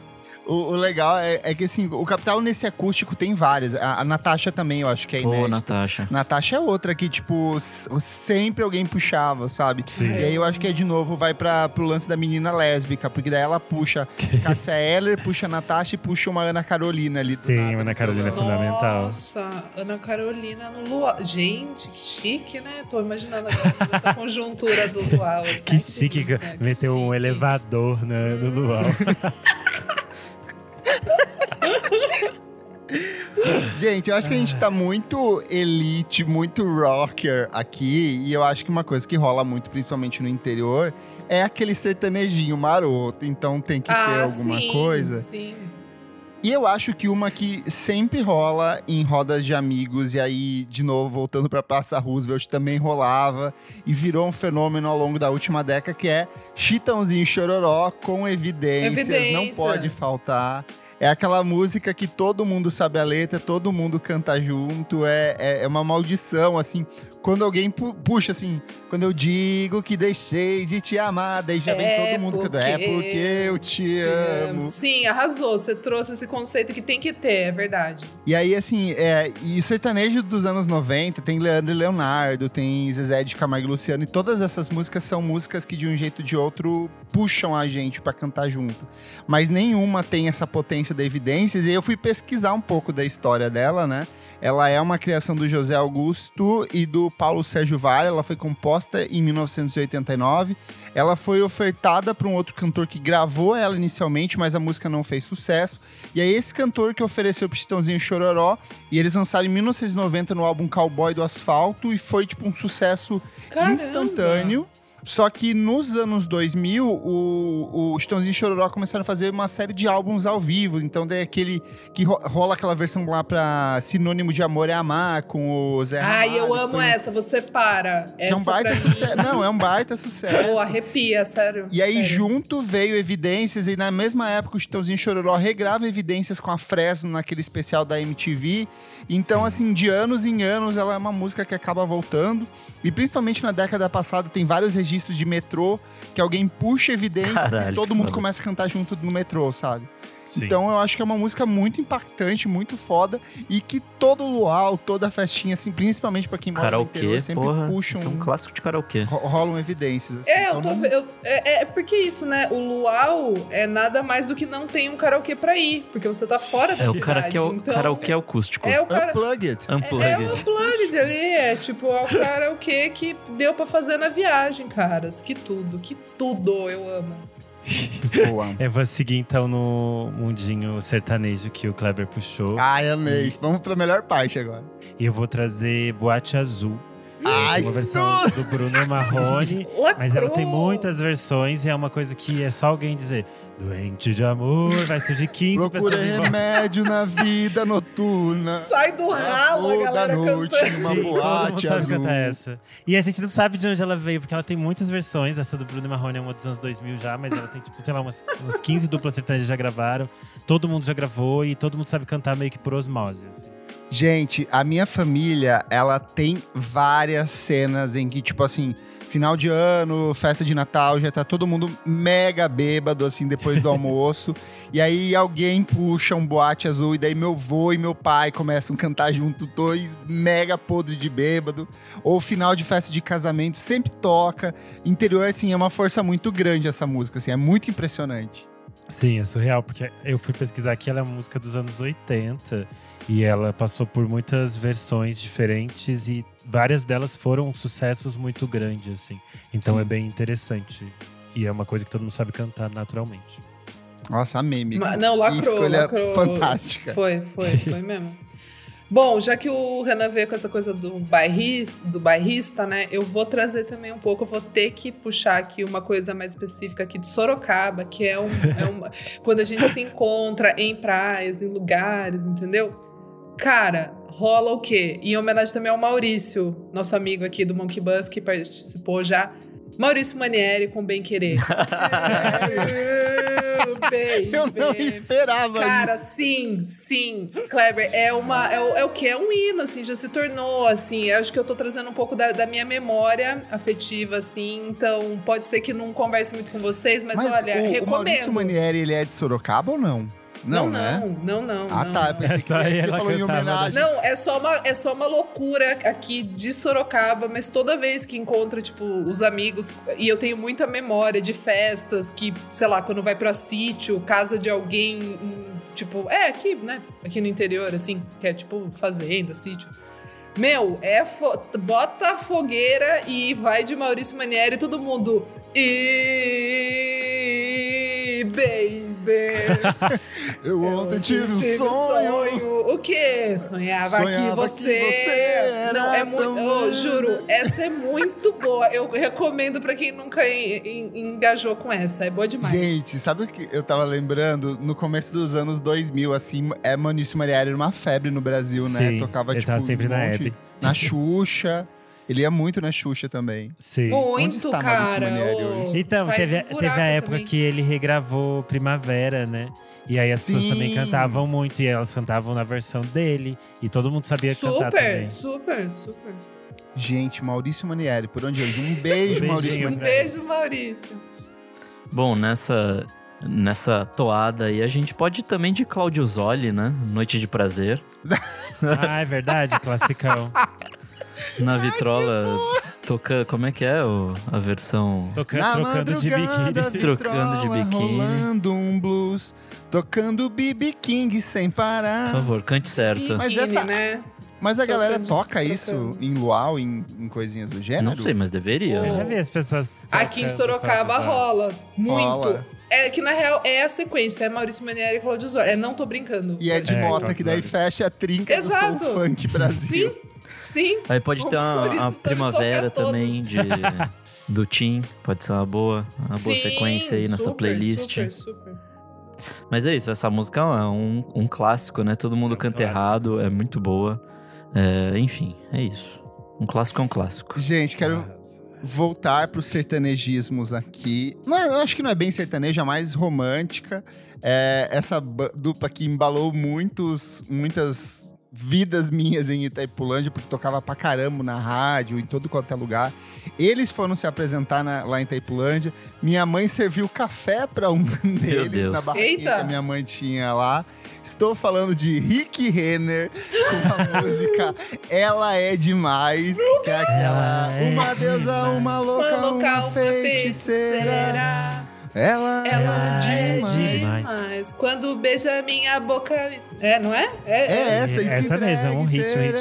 O, o legal é, é que, assim, o Capital nesse acústico tem várias. A, a Natasha também, eu acho que é pô, inédita. Natasha. Natasha é outra que, tipo, sempre alguém puxava, sabe? Sim. E aí eu acho que é de novo, vai pra, pro lance da menina lésbica, porque daí ela puxa Cássia Eller, puxa a Natasha e puxa uma Ana Carolina ali do Sim, nada, Ana Carolina é fundamental. Nossa, Ana Carolina no luau. Gente, que chique, né? Tô imaginando agora essa conjuntura do luau. assim. Que Ai, chique, delícia, que meteu um elevador né, no luau. Gente, eu acho que a gente tá muito elite, muito rocker aqui, e eu acho que uma coisa que rola muito, principalmente no interior, é aquele sertanejinho maroto, então tem que ter Ah, alguma sim, coisa. Sim. E eu acho que uma que sempre rola em rodas de amigos, e aí, de novo, voltando pra Praça Roosevelt, também rolava e virou um fenômeno ao longo da última década, que é Chitãozinho Chororó com evidências, não Evidências. pode faltar. É aquela música que todo mundo sabe a letra, todo mundo canta junto, é, é, é uma maldição, assim. Quando alguém pu- puxa, assim, quando eu digo que deixei de te amar, daí já vem É todo mundo cantando. É porque porque eu te, Te amo. amo. Sim, arrasou. Você trouxe esse conceito que tem que ter, é verdade. E aí, assim, é, e o sertanejo dos anos 90 tem Leandro e Leonardo, tem Zezé de Camargo e Luciano, e todas essas músicas são músicas que de um jeito ou de outro puxam a gente pra cantar junto. Mas nenhuma tem essa potência da evidências, e aí eu fui pesquisar um pouco da história dela, né? Ela é uma criação do José Augusto e do Paulo Sérgio Vale. Ela foi composta em 1989. Ela foi ofertada para um outro cantor que gravou ela inicialmente, mas a música não fez sucesso. E aí esse cantor que ofereceu pro Chitãozinho Chororó, e eles lançaram em 1990 no álbum Cowboy do Asfalto, e foi tipo um sucesso Caramba. instantâneo. Só que nos anos 2000, o, o Stonezinho e Chororó começaram a fazer uma série de álbuns ao vivo. Então, daí aquele que ro- rola aquela versão lá pra Sinônimo de Amor é Amar, com o Zé Ai, eu amo essa, você para. Que é um Essa baita sucesso. Não, é um baita sucesso. Pô, arrepia, sério. E aí, sério. junto veio Evidências, e na mesma época o Chitãozinho e Chororó regrava Evidências com a Fresno naquele especial da MTV. Então, assim, de anos em anos, ela é uma música que acaba voltando. E principalmente na década passada, tem vários registros de metrô que alguém puxa Evidências Caralho, e todo mundo foda. começa a cantar junto no metrô, sabe? Sim. Então eu acho que é uma música muito impactante, muito foda e que todo luau, toda festinha, assim, principalmente pra quem mora no interior, Karaokê, sempre porra. puxam, Isso é um clássico de karaokê. ro- rolam evidências. assim. É, Então eu tô, não- eu- é, é porque isso, né? O luau é nada mais do que não tem um karaokê pra ir, porque você tá fora da É o cidade. karaokê, então, karaokê acústico. é o cara. Unplugged. É Unplugged. o unplugged ali, é tipo, é o karaokê que deu pra fazer na viagem, caras. Que tudo, que tudo eu amo. Boa. Eu vou seguir então no mundinho sertanejo que o Kleber puxou. Ai, amei. Vamos pra melhor parte agora. E eu vou trazer Boate Azul. Ai, uma versão do Bruno Marrone. Mas ela tem muitas versões e é uma coisa que é só alguém dizer Doente de amor, vai surgir 15 Procura pessoas remédio na vida noturna. Sai do ralo, a galera noite cantando. numa Sim, boate sabe azul. essa. E a gente não sabe de onde ela veio, porque ela tem muitas versões. Essa do Bruno Marrone é uma dos anos 2000 já, mas ela tem, tipo, sei lá, umas, umas 15 duplas sertanejas já gravaram. Todo mundo já gravou e todo mundo sabe cantar meio que por osmose. assim. Gente, a minha família, ela tem várias cenas em que, tipo assim, final de ano, festa de Natal, já tá todo mundo mega bêbado, assim, depois do almoço. e aí alguém puxa um boate azul, e daí meu vô e meu pai começam a cantar junto, dois mega podre de bêbado. Ou final de festa de casamento, sempre toca. Interior, assim, é uma força muito grande essa música, assim, é muito impressionante. Sim, é surreal, porque eu fui pesquisar aqui, ela é uma música dos anos 80 e ela passou por muitas versões diferentes e várias delas foram sucessos muito grandes, assim. Então Sim. é bem interessante. E é uma coisa que todo mundo sabe cantar naturalmente. Nossa, a meme. Não, Que lacrou, escolha lacrou. fantástica. Foi, foi, foi mesmo. Bom, já que o Renan veio com essa coisa do, bairris, do bairrista, né? Eu vou trazer também um pouco, eu vou ter que puxar aqui uma coisa mais específica aqui de Sorocaba, que é, um, é uma, quando a gente se encontra em praias, em lugares, entendeu? Cara, rola o quê? Em homenagem também ao Maurício, nosso amigo aqui do Monkey Bus, que participou já. Maurício Manieri com Bem Querer. Bem, Eu não esperava Cara, isso. sim, sim. Kleber, é uma. É o, é o que? É um hino, assim, já se tornou, assim. Eu acho que eu tô trazendo um pouco da, da minha memória afetiva, assim. Então, pode ser que não converse muito com vocês, mas, Mas olha, o, o recomendo. Maurício Manieri, ele é de Sorocaba ou não? Não, né? não, não, não. Ah, não, tá. Eu não. pensei É só que você ela falou em homenagem. Não, é só, uma, é só uma loucura aqui de Sorocaba, mas toda vez que encontra, tipo, os amigos, e eu tenho muita memória de festas que, sei lá, quando vai pra sítio, casa de alguém, em, tipo, é aqui, né? Aqui no interior, assim, que é tipo fazenda, sítio. Meu, é fo- bota a fogueira e vai de Maurício Manieri, todo mundo. E baby. Eu ontem tive um sonho. O quê? Sonhava, Sonhava que que você. você era Não, é muito. Ô, juro, essa é muito boa. Eu recomendo pra quem nunca en- en- engajou com essa. É boa demais. Gente, sabe o que eu tava lembrando? No começo dos anos 2000, assim, é Maurício Manieri era uma febre no Brasil, né? Sim, Tocava, ele tipo, tava sempre um na monte- Hebe. Na Xuxa. Ele ia muito na Xuxa também. Sim. muito, Onde está Maurício cara. Manieri Ô, hoje? Então, teve, teve a época também. que ele regravou Primavera, né? E aí as pessoas Sim. também cantavam muito, e elas cantavam na versão dele. E todo mundo sabia cantar também. Super, super, super. Gente, Maurício Manieri, por onde eu Um beijo, Um Maurício Um Manieri. beijo, Maurício. Bom, nessa, nessa toada aí, a gente pode ir também de Claudio Zoli, né? Noite de Prazer. Ah, é verdade, classicão. Na vitrola, toca. Como é que é o, a versão? Toca, Na trocando de biquíni. Trocando de vitrola, biquíni. Rolando um blues, tocando BB King sem parar. Por favor, cante certo. Mas essa- né? Mas a galera Trocando, toca trocando. isso em luau, em, em coisinhas do gênero? Não sei, mas deveria. Eu já vi as pessoas. Aqui em tocando Sorocaba rola. Muito. Rola. É que na real é a sequência, é Maurício Manieri e Claudio Zoli. É, não tô brincando. E é de É, que daí fecha a trinca Exato. do Soul Funk Brasil. Sim, Sim. Aí pode ter uma, primavera também de, do Tim. Pode ser uma boa, uma boa Sim, sequência aí nessa super, playlist. Super, super. Mas é isso, essa música é um, um clássico, né? Todo mundo É um canta clássico. errado, é muito boa. É, enfim, é isso. Um clássico é um clássico. Gente, quero voltar para os sertanejismos aqui. Não, eu acho que não é bem sertaneja, é mais romântica. É, essa dupla que embalou muitos, muitas vidas minhas em Itaipulândia, porque tocava pra caramba na rádio, em todo quanto é lugar. Eles foram se apresentar na- lá em Itaipulândia. Minha mãe serviu café para um deles na barraquinha que a minha mãe tinha lá. Estou falando de Rick Renner com a música Ela é Demais, que é aquela Ela é Uma deusa, demais. uma louca, Uma louca, uma uma feiticeira. Ela, Ela é demais. demais. demais. Quando beija minha boca. É, não é? É essa, e se Essa mesmo, é um hit, um hit.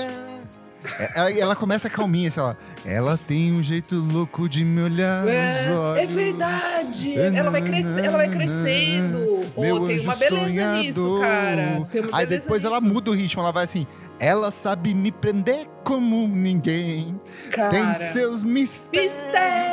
É, Ela, ela começa calminha, sei lá. Ela tem um jeito louco de me olhar nos É, olhos. é verdade. Ela vai, crescer, ela vai crescendo. Meu Oh, tem uma beleza sonhador. nisso, cara. Tem uma Aí beleza depois ela nisso. muda o ritmo, ela vai assim. Ela sabe me prender como ninguém. Cara, Tem seus mistérios. mistérios.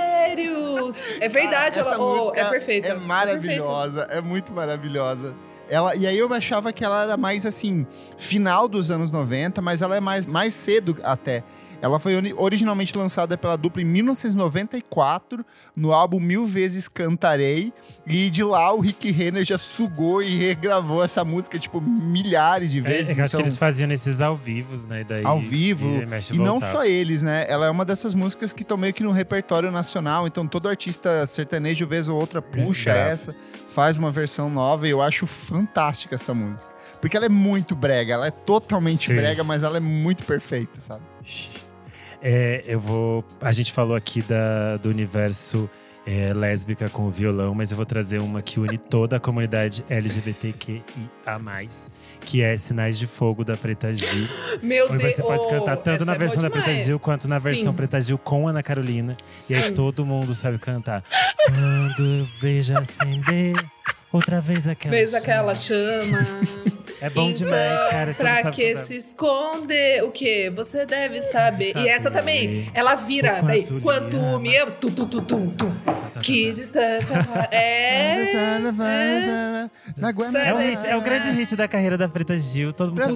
É verdade, ela oh, música é perfeita. É maravilhosa, é muito maravilhosa. Ela, e aí eu achava que ela era mais assim, final dos anos 90, mas ela é mais, mais cedo até. Ela foi ori- originalmente lançada pela dupla em 1994, no álbum Mil Vezes Cantarei. E de lá o Rick Renner já sugou e regravou essa música, tipo, milhares de É, vezes. é eu acho que Então- eles faziam nesses ao vivos, né? Daí, ao vivo. E, E não só eles, né? Ela é uma dessas músicas que estão meio que no repertório nacional. Então todo artista sertanejo, vez ou outra, puxa Grava. essa, faz uma versão nova. E eu acho fantástica essa música. Porque ela é muito brega. Ela é totalmente Sim. brega, mas ela é muito perfeita, sabe? É, eu vou. A gente falou aqui da, do universo é, lésbica com o violão, mas eu vou trazer uma que une toda a comunidade LGBTQIA, que é Sinais de Fogo da Preta Gil. Meu Onde Deus. você pode cantar tanto na é versão boa da Preta. Gil quanto na Sim. versão Preta Gil com Ana Carolina. E aí Sim. todo mundo sabe cantar. Quando eu vejo acender, outra vez aquela. Chama. aquela chama. É bom Então, demais, cara. Pra sabe que cantar. se esconder? O que? Você deve saber. E essa também, ela vira. O Daí, quanto me ama. Tum, tum, tum, tum, tum. Tá, tá, tá, Que distância. É. Na É, o é o grande hit da carreira da Preta Gil. Todo mundo sabe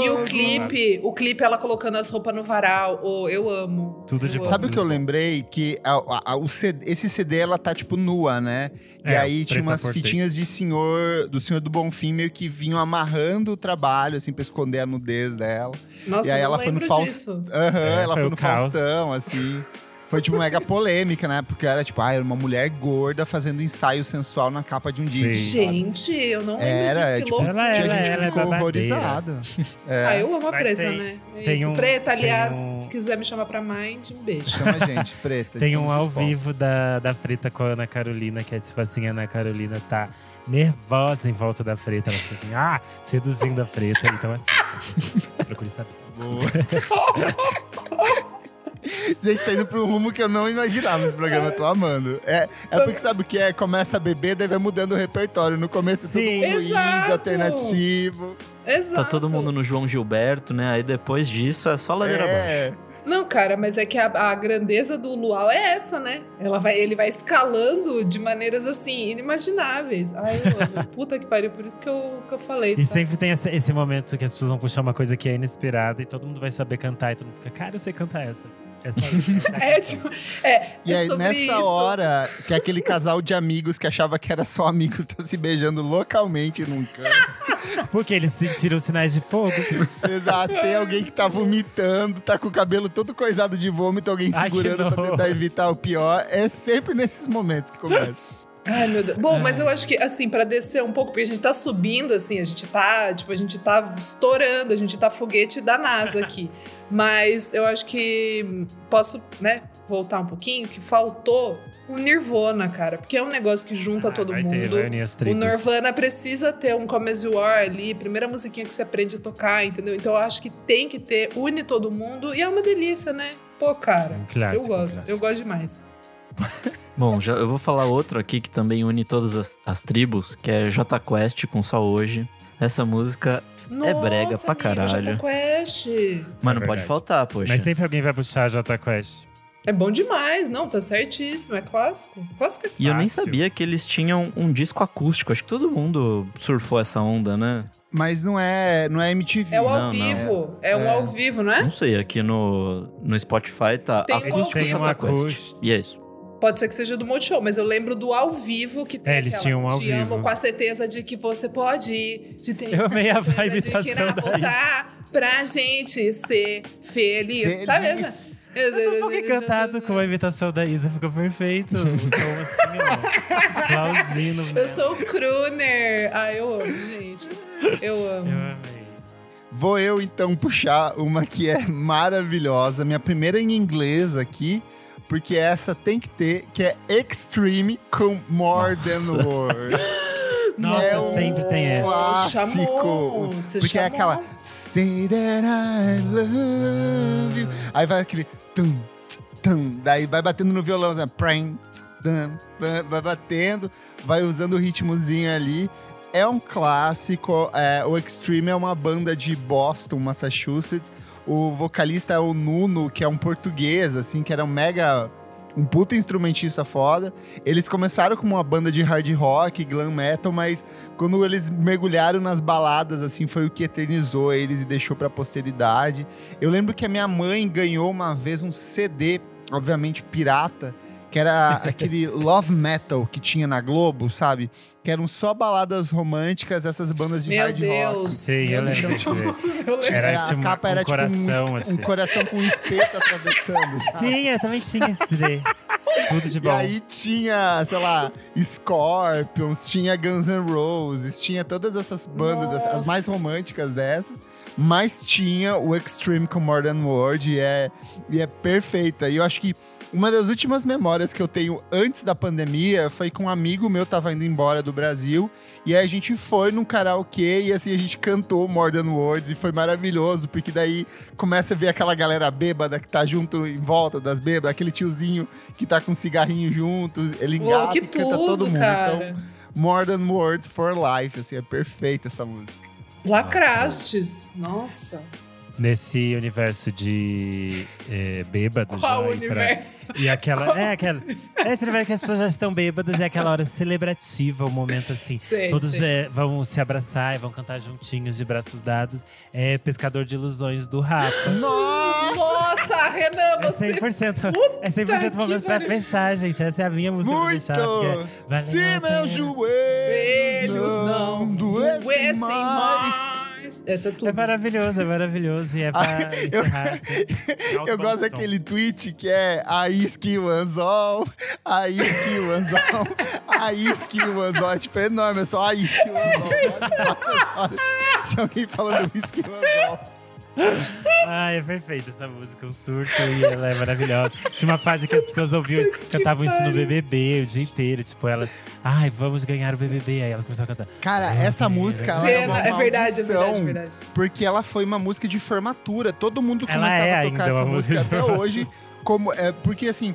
É. E o clipe, o clipe, ela colocando as roupas no varal. Oh, eu amo. Tudo de bom. Sabe o que eu lembrei? Que a- a- a- o CD esse CD, ela tá, tipo, nua, né? E É, aí tinha umas por dentro. fitinhas de senhor, do senhor do Bonfim, meio que vinham amarrando o trabalho, assim, pra esconder a nudez dela. Nossa, E aí eu ela foi no lembro Faust- disso. Aham, É, ela foi foi no caos. Faustão, assim. Foi, tipo, mega polêmica, né? Porque era, tipo, ah, era uma mulher gorda fazendo ensaio sensual na capa de um disco. sabe? Gente, eu não lembro Era, disso. é, Que tipo, louco. Ela- Tinha ela- gente que ela é ficou babadeira. horrorizada. É, Ah, eu amo a Mas preta, tem- né? É tem isso. um- preta, aliás, tem um- se quiser me chamar pra Mind, um beijo. Chama a gente, preta. Tem um ao dispostos. vivo da, da Preta com a Ana Carolina, que é tipo assim, a Ana Carolina tá nervosa em volta da Preta. Ela fica assim, ah, seduzindo a Preta. Então assim, procure saber. Gente, tá indo pra um rumo que eu não imaginava esse programa, tô amando. É, é porque sabe o que é? Começa a beber, daí vai mudando o repertório. No começo é todo Sim. mundo Exato. indie, alternativo. Exato. Tá todo mundo no João Gilberto, né? Aí depois disso é só ladeira abaixo. É, Não, cara, mas é que a, a grandeza do Luau é essa, né? Ela vai, ele vai escalando de maneiras assim, inimagináveis. Ai, eu amo. Puta que pariu, por isso que eu, que eu falei. E sabe? sempre tem esse, esse momento que as pessoas vão puxar uma coisa que é inesperada e todo mundo vai saber cantar e todo mundo fica, cara, eu sei cantar essa. Essa, essa É, canção." tipo, é, E é aí, sobre nessa isso. hora, que é aquele casal de amigos que achava que era só amigos, tá se beijando localmente num canto. Porque eles sentiram sinais de fogo. Exato. Tem alguém que tá vomitando, tá com o cabelo todo coisado de vômito, alguém Ai, segurando pra tentar evitar o pior. É sempre nesses momentos que começa. Ai, meu Deus. Bom, mas eu acho que, assim, pra descer um pouco, porque a gente tá subindo, assim, a gente tá, tipo, a gente tá estourando, a gente tá foguete da NASA aqui. mas eu acho que posso, né, voltar um pouquinho, que faltou o Nirvana, cara, porque é um negócio que junta Ah, todo mundo. ter, O. Nirvana precisa ter um Come As You Are ali, primeira musiquinha que você aprende a tocar, entendeu? Então eu acho que tem que ter, une todo mundo e é uma delícia, né? Pô, cara, Um clássico, eu gosto, clássico. eu gosto demais. Bom, já, eu vou falar outro aqui que também une todas as, as tribos, que é J Quest com Só Hoje. Essa música Nossa, brega pra caralho. Jota Quest. Mas não É pode faltar, poxa. Mas sempre alguém vai puxar Jota Quest. É bom demais, não, tá certíssimo, é clássico. Clássico é E eu nem sabia que eles tinham um disco acústico. Acho que todo mundo surfou essa onda, né? Mas não é, não é MTV. É o ao Não, não. vivo, é, um É. ao vivo, não é? Não sei, aqui no, no Spotify tá Tem acústico um Jota Quest. E é isso. Pode ser que seja do Multishow, mas eu lembro do ao vivo que tem É, eles aquela, tinham um ao Te amo vivo. com a certeza de que você pode ir, de ter Eu amei a vibe de da que irá voltar pra gente ser feliz, sabe Feliz. essa? Eu tô um pouco encantado com a imitação da Isa, ficou perfeito. Então, assim, ó. Aplaudindo. Eu sou o crooner. Ah, eu amo, gente. Eu amo. Eu amei. Vou eu então puxar uma que é maravilhosa, minha primeira em inglês aqui, porque essa tem que ter, que é Extreme com More Than Words. Nossa, É um sempre tem essa. clássico. Você Porque é chamou. aquela Say that I love you. Aí vai aquele tum, tum, daí vai batendo no violão, assim, tss, tum, vai- vai batendo, vai usando o ritmozinho ali. É um clássico. é, o Extreme é uma banda de Boston, Massachusetts. O vocalista é o Nuno, que é um português, assim, que era um mega. Um puta instrumentista foda. Eles começaram como uma banda de hard rock, glam metal, mas quando eles mergulharam nas baladas, assim, foi o que eternizou eles e deixou pra posteridade. Eu lembro que a minha mãe ganhou uma vez um CD, obviamente pirata, que era aquele love metal que tinha na Globo, sabe? Que eram só baladas românticas, essas bandas de Meu hard rock. Deus. Sim, eu Meu lembro eu lembro. Era a tipo um- capa era um tipo um, coração, es- assim. um coração com um espeto atravessando, sabe? Sim, eu também tinha esse CD. Tudo de E bom. aí tinha, sei lá, Scorpions, tinha Guns N' Roses, tinha todas essas bandas, as, as mais românticas dessas. Mas tinha o Extreme com More Than Word e é, e é perfeita. E eu acho que uma das últimas memórias que eu tenho antes da pandemia foi com um amigo meu tava indo embora do Brasil. E aí a gente foi num karaokê e assim a gente cantou More Than Words e foi maravilhoso, porque daí começa a ver aquela galera bêbada que tá junto em volta das bêbadas, aquele tiozinho que tá com cigarrinho junto, ele engata que e canta todo tudo, mundo. cara. Então, More Than Words for Life, assim, é perfeita essa música. Lacrastes. Nossa. Nesse universo de é, bêbados. Qual já, e pra- universo? E aquela. É, aquela. É esse universo que as pessoas já estão bêbadas e é aquela hora celebrativa, o momento assim. Sei, Todos sei. é, vão se abraçar e vão cantar juntinhos, de braços dados. É Pescador de Ilusões do Rapa. Nossa! Nossa, Renan, É você 100%, é 100% que momento pra fechar, gente. Essa é a minha música pra fechar. Muito! é Se meus joelhos não doessem doessem mais. mais. Essa é tudo. É maravilhoso, é maravilhoso. E é pra Ah, eu- encerrar. assim, alto Eu gosto daquele tweet que é a isque o anzol, a isque o anzol, a isque o anzol. É, tipo, é enorme, é só a isque o anzol. Tinha alguém falando isque o anzol. Ai, é perfeita essa música, um surto e ela é maravilhosa. Tinha uma fase que as pessoas ouviam, cantavam isso no. BBB o dia inteiro. Tipo, elas, ai, vamos ganhar o BBB. Aí elas começaram a cantar. Cara, essa música ela é uma é verdade, é verdade, é verdade. porque ela foi uma música de formatura. Todo mundo Ela começava é a ainda tocar essa uma música até hoje. Como, é, porque assim,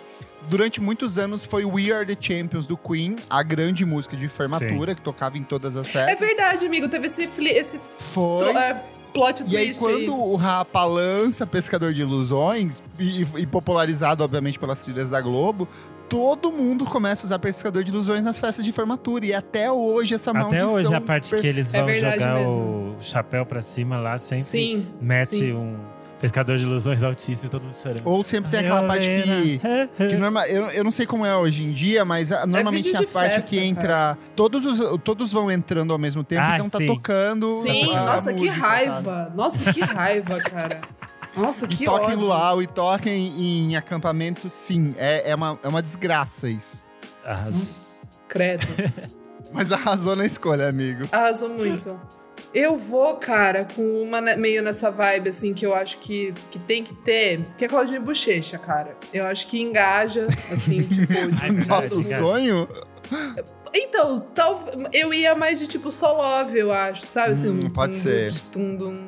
durante muitos anos foi We Are The Champions do Queen, a grande música de formatura, que tocava em todas as É festas. verdade, amigo. Teve esse, fli- esse Foi. é, plot E aí, twist quando o Rapa lança Pescador de Ilusões, e, e popularizado, obviamente, pelas trilhas da Globo, todo mundo começa a usar Pescador de Ilusões nas festas de formatura. E até hoje essa Até maldição... hoje, a parte que eles É vão verdade jogar mesmo. o chapéu pra cima lá, sempre Sim. mete sim. um pescador de ilusões altíssimo e todo mundo chorando. Ou sempre tem aquela parte que... que norma, eu, eu não sei como é hoje em dia, mas ah, normalmente vídeo tem a parte festa, que entra... Todos, os, todos vão entrando ao mesmo tempo, Ah, então tá sim. tocando... Sim, a- a nossa, que música, sabe? raiva. Nossa, que raiva, cara. Nossa, E que toca ódio. em luau e toca em, em acampamento, sim. É, é, uma, é uma desgraça isso. Arrasou. Nossa, credo. Mas arrasou na escolha, amigo. Arrasou muito. Eu vou, cara, com uma meio nessa vibe, assim, que eu acho que, que tem que ter, que é Claudinha Bochecha, cara. Eu acho que engaja, assim, tipo... De- Nosso sonho? Então, tal, eu ia mais de tipo só love, eu acho, sabe? Assim, Hum, um pode tum, ser. tum, tum.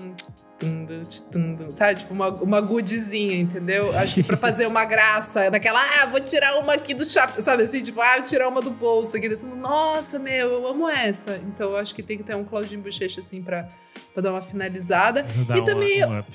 Sabe? Tipo, uma, uma goodzinha, entendeu? Acho que pra fazer uma graça, naquela, ah, vou tirar uma aqui do chapéu, sabe assim? Tipo, ah, vou tirar uma do bolso aqui. Tudo, Nossa, meu, eu amo essa. Então eu acho que tem que ter um Claudinho Bochecha, assim, pra, pra dar uma finalizada. Ajudar E um, também- um up.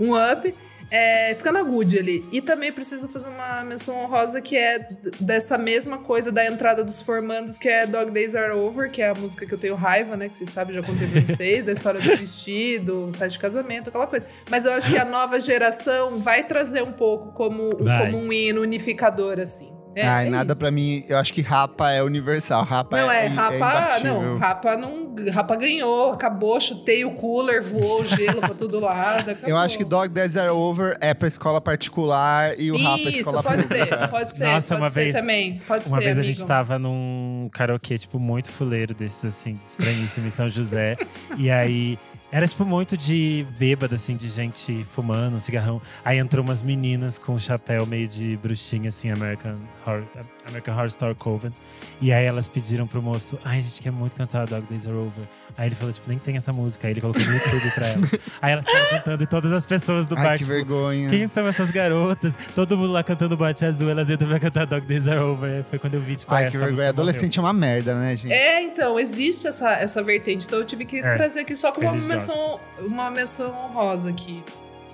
um up. É, fica na good ali. E também preciso fazer uma menção honrosa que é dessa mesma coisa da entrada dos formandos, que é Dog Days Are Over, que é a música que eu tenho raiva, né? Que vocês sabem, já contei pra vocês, da história do vestido, festa de casamento, aquela coisa. Mas eu acho que a nova geração vai trazer um pouco como, como um hino unificador, assim. É, Ai, é nada isso. pra mim. Eu acho que Rapa é universal. Rapa Não, é, é, Rapa, imbatível. não, Rapa não, Rapa ganhou, acabou, chutei o cooler, voou o gelo pra todo lado. Eu acabou. acho que Dog Days Are Over é pra escola particular e o Rapa é Isso, escola pode pública. ser, pode ser. Nossa, pode uma ser vez- também. Pode Uma ser, vez a amigo. gente tava num karaokê, tipo, muito fuleiro desses, assim, estranhíssimo em São José. e aí, era, tipo, muito de bêbada, assim, de gente fumando, um cigarrão. Aí entrou umas meninas com um chapéu meio de bruxinha, assim, American Horror, American Horror Story Coven. E aí elas pediram pro moço, ai, a gente quer muito cantar Dog Days Are Over. Aí ele falou, tipo, nem tem essa música. Aí ele colocou no YouTube pra elas. aí elas ficaram cantando e todas as pessoas do Ai, bar, que tipo, vergonha. quem são essas garotas? Todo mundo lá cantando Boate Azul, elas entram pra cantar Dog Days Are Over. Foi quando eu vi, tipo, Ai, essa que vergonha. Adolescente é uma merda, né, gente? É, então, existe essa, essa vertente. Então eu tive que É, trazer aqui só como uma menção, uma menção honrosa aqui.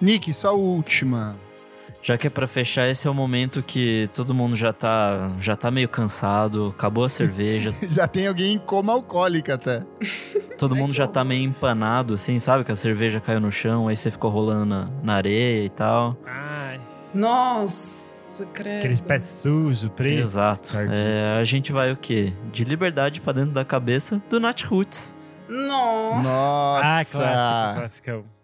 Nick, sua última. Já que é pra fechar, esse é o momento que todo mundo já tá, já tá meio cansado, acabou a cerveja, Já tem alguém em coma alcoólica até. todo mundo já tá meio empanado, assim, sabe? Que a cerveja caiu no chão, aí você ficou rolando na, na areia e tal. Ai, Nossa, credo. aqueles pés sujos, pretos. Exato. É, a gente vai o quê? De liberdade pra dentro da cabeça do Nat Roots. Nossa. Nossa. Ah, clássico, clássico.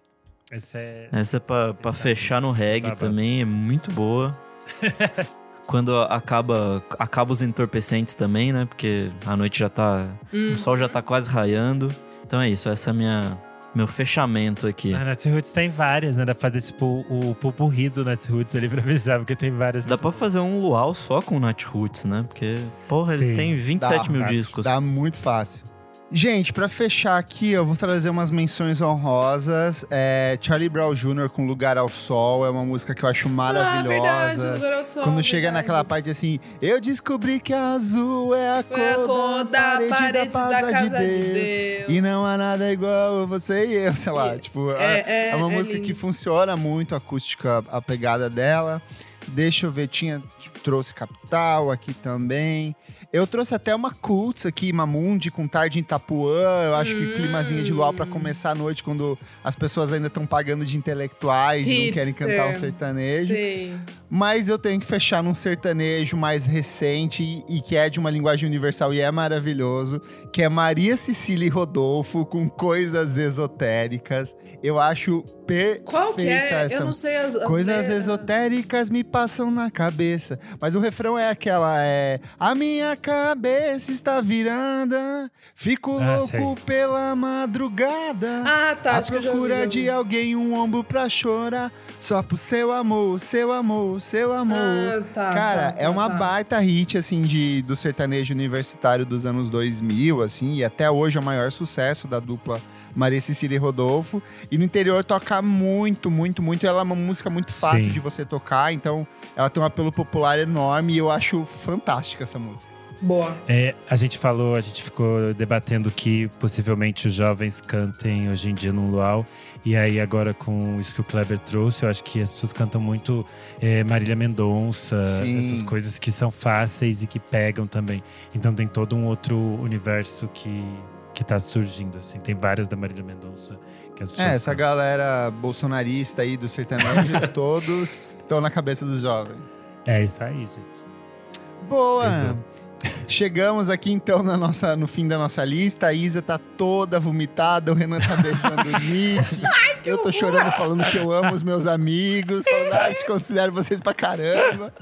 Esse é. Essa é pra, pra é fechar no reggae babado. também, é muito boa. Quando acaba, acaba os entorpecentes também, né? Porque a noite já tá. Hum. O sol já tá quase raiando. Então é isso, essa é a minha, meu fechamento aqui. A Nat Roots tem várias, né? Dá pra fazer tipo o pupurri do Nat Roots ali pra fechar, porque tem várias. Dá pra fazer um luau só com o Nat Roots, né? Porque, porra, Sim. eles têm 27 Dá, mil dá. discos. Tá muito fácil. Gente, pra fechar aqui, eu vou trazer umas menções honrosas. É, Charlie Brown Jr. com Lugar ao Sol é uma música que eu acho maravilhosa. Ah, verdade, lugar ao sol, Quando chega verdade. naquela parte assim, eu descobri que azul é a cor, É a cor da parede da casa de Deus. E não há nada igual a você e eu, sei lá. E- tipo, É, é, é, é uma é música lindo. que funciona muito, acústica, a pegada dela. Deixa eu ver, tinha, tipo, trouxe Capital aqui também. Eu trouxe até uma Cults aqui, Mamundi, com Tarde em Itapuã. Eu acho que Hum. climazinho de luau pra começar a noite, quando as pessoas ainda estão pagando de intelectuais e não querem Hipster. cantar um sertanejo. Sei. Mas eu tenho que fechar num sertanejo mais recente e, e que é de uma linguagem universal e é maravilhoso, que é Maria Cecília e Rodolfo com coisas esotéricas. Eu acho perfeita Qual que é? essa Eu não sei as, as Coisas esotéricas me passam na cabeça. Mas o refrão é aquela, é... A minha cabeça está virada, fico Ah, louco sei. pela madrugada. Ah, tá. À procura de alguém, um ombro pra chorar. Só pro seu amor, seu amor, seu amor. Ah, tá. Cara, tá, é tá, uma tá. baita hit, assim, de, do sertanejo universitário dos anos 2000, assim. E até hoje é o maior sucesso da dupla Maria Cecília e Rodolfo. E no interior toca muito, muito, muito. Ela é uma música muito fácil Sim. de você tocar. Então, ela tem um apelo popular enorme. E eu acho fantástica essa música. Boa. É, a gente falou, a gente ficou debatendo que possivelmente os jovens cantem hoje em dia num luau. E aí, agora com isso que o Kleber trouxe, eu acho que as pessoas cantam muito é, Marília Mendonça, Sim. essas coisas que são fáceis e que pegam também. Então tem todo um outro universo que, que tá surgindo, assim. Tem várias da Marília Mendonça que as pessoas É, essa cantam. galera bolsonarista aí do sertanejo, todos estão na cabeça dos jovens. É isso aí, gente. Boa! Pesou. Chegamos aqui então na nossa, no fim da nossa lista. A Isa tá toda vomitada, o Renan tá beijando o Nick. eu tô chorando falando que eu amo os meus amigos, falando, ai, te considero vocês pra caramba.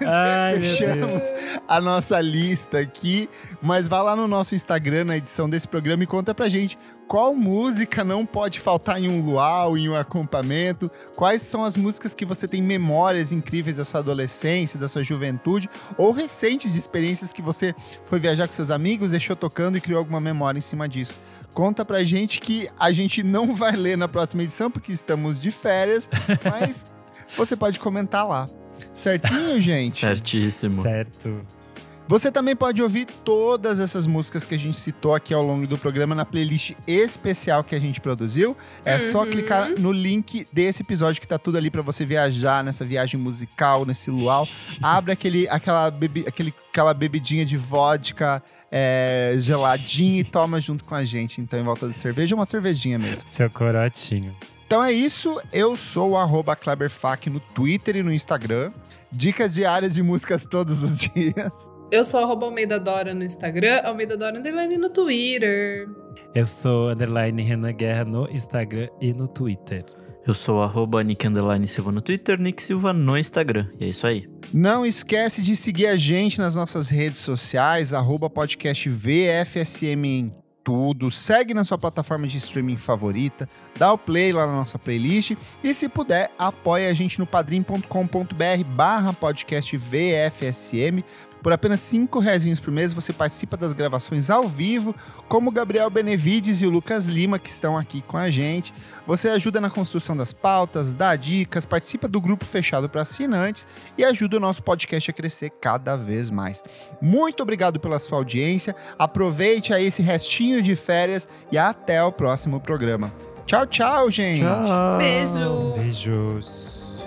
Mas Ai, fechamos a nossa lista aqui. Mas vá lá no nosso Instagram, na edição desse programa, e conta pra gente qual música não pode faltar em um luau, em um acampamento. Quais são as músicas que você tem memórias incríveis da sua adolescência, da sua juventude, ou recentes de experiências experiências que você foi viajar com seus amigos, deixou tocando e criou alguma memória em cima disso. Conta pra gente que a gente não vai ler na próxima edição, porque estamos de férias, mas você pode comentar lá. Certinho, gente? Certíssimo. Certo. Você também pode ouvir todas essas músicas que a gente citou aqui ao longo do programa na playlist especial que a gente produziu. É só Uhum. clicar no link desse episódio que tá tudo ali pra você viajar nessa viagem musical, nesse luau. Abre aquele, aquela, bebi, aquele, aquela bebidinha de vodka é, geladinha e toma junto com a gente. Então, em volta de cerveja, uma cervejinha mesmo. Seu corotinho. Então é isso, eu sou o arroba Kleberfac no Twitter e no Instagram. Dicas diárias de músicas todos os dias. Eu sou arroba Almeida Dora no Instagram, Almeida Dora underline no Twitter. Eu sou underline Renan Guerra no Instagram e no Twitter. Eu sou arroba Nick Underline Silva no Twitter, Nick Silva no Instagram. E é isso aí. Não esquece de seguir a gente nas nossas redes sociais, arroba podcast VFSM em tudo. Segue na sua plataforma de streaming favorita, dá o play lá na nossa playlist e se puder, apoie a gente no padrim.com.br barra podcast VFSM. Por apenas cinco reais por mês você participa das gravações ao vivo, como o Gabriel Benevides e o Lucas Lima, que estão aqui com a gente. Você ajuda na construção das pautas, dá dicas, participa do grupo fechado para assinantes e ajuda o nosso podcast a crescer cada vez mais. Muito obrigado pela sua audiência, aproveite aí esse restinho de férias e até o próximo programa. Tchau, tchau, gente! Beijo! Beijos.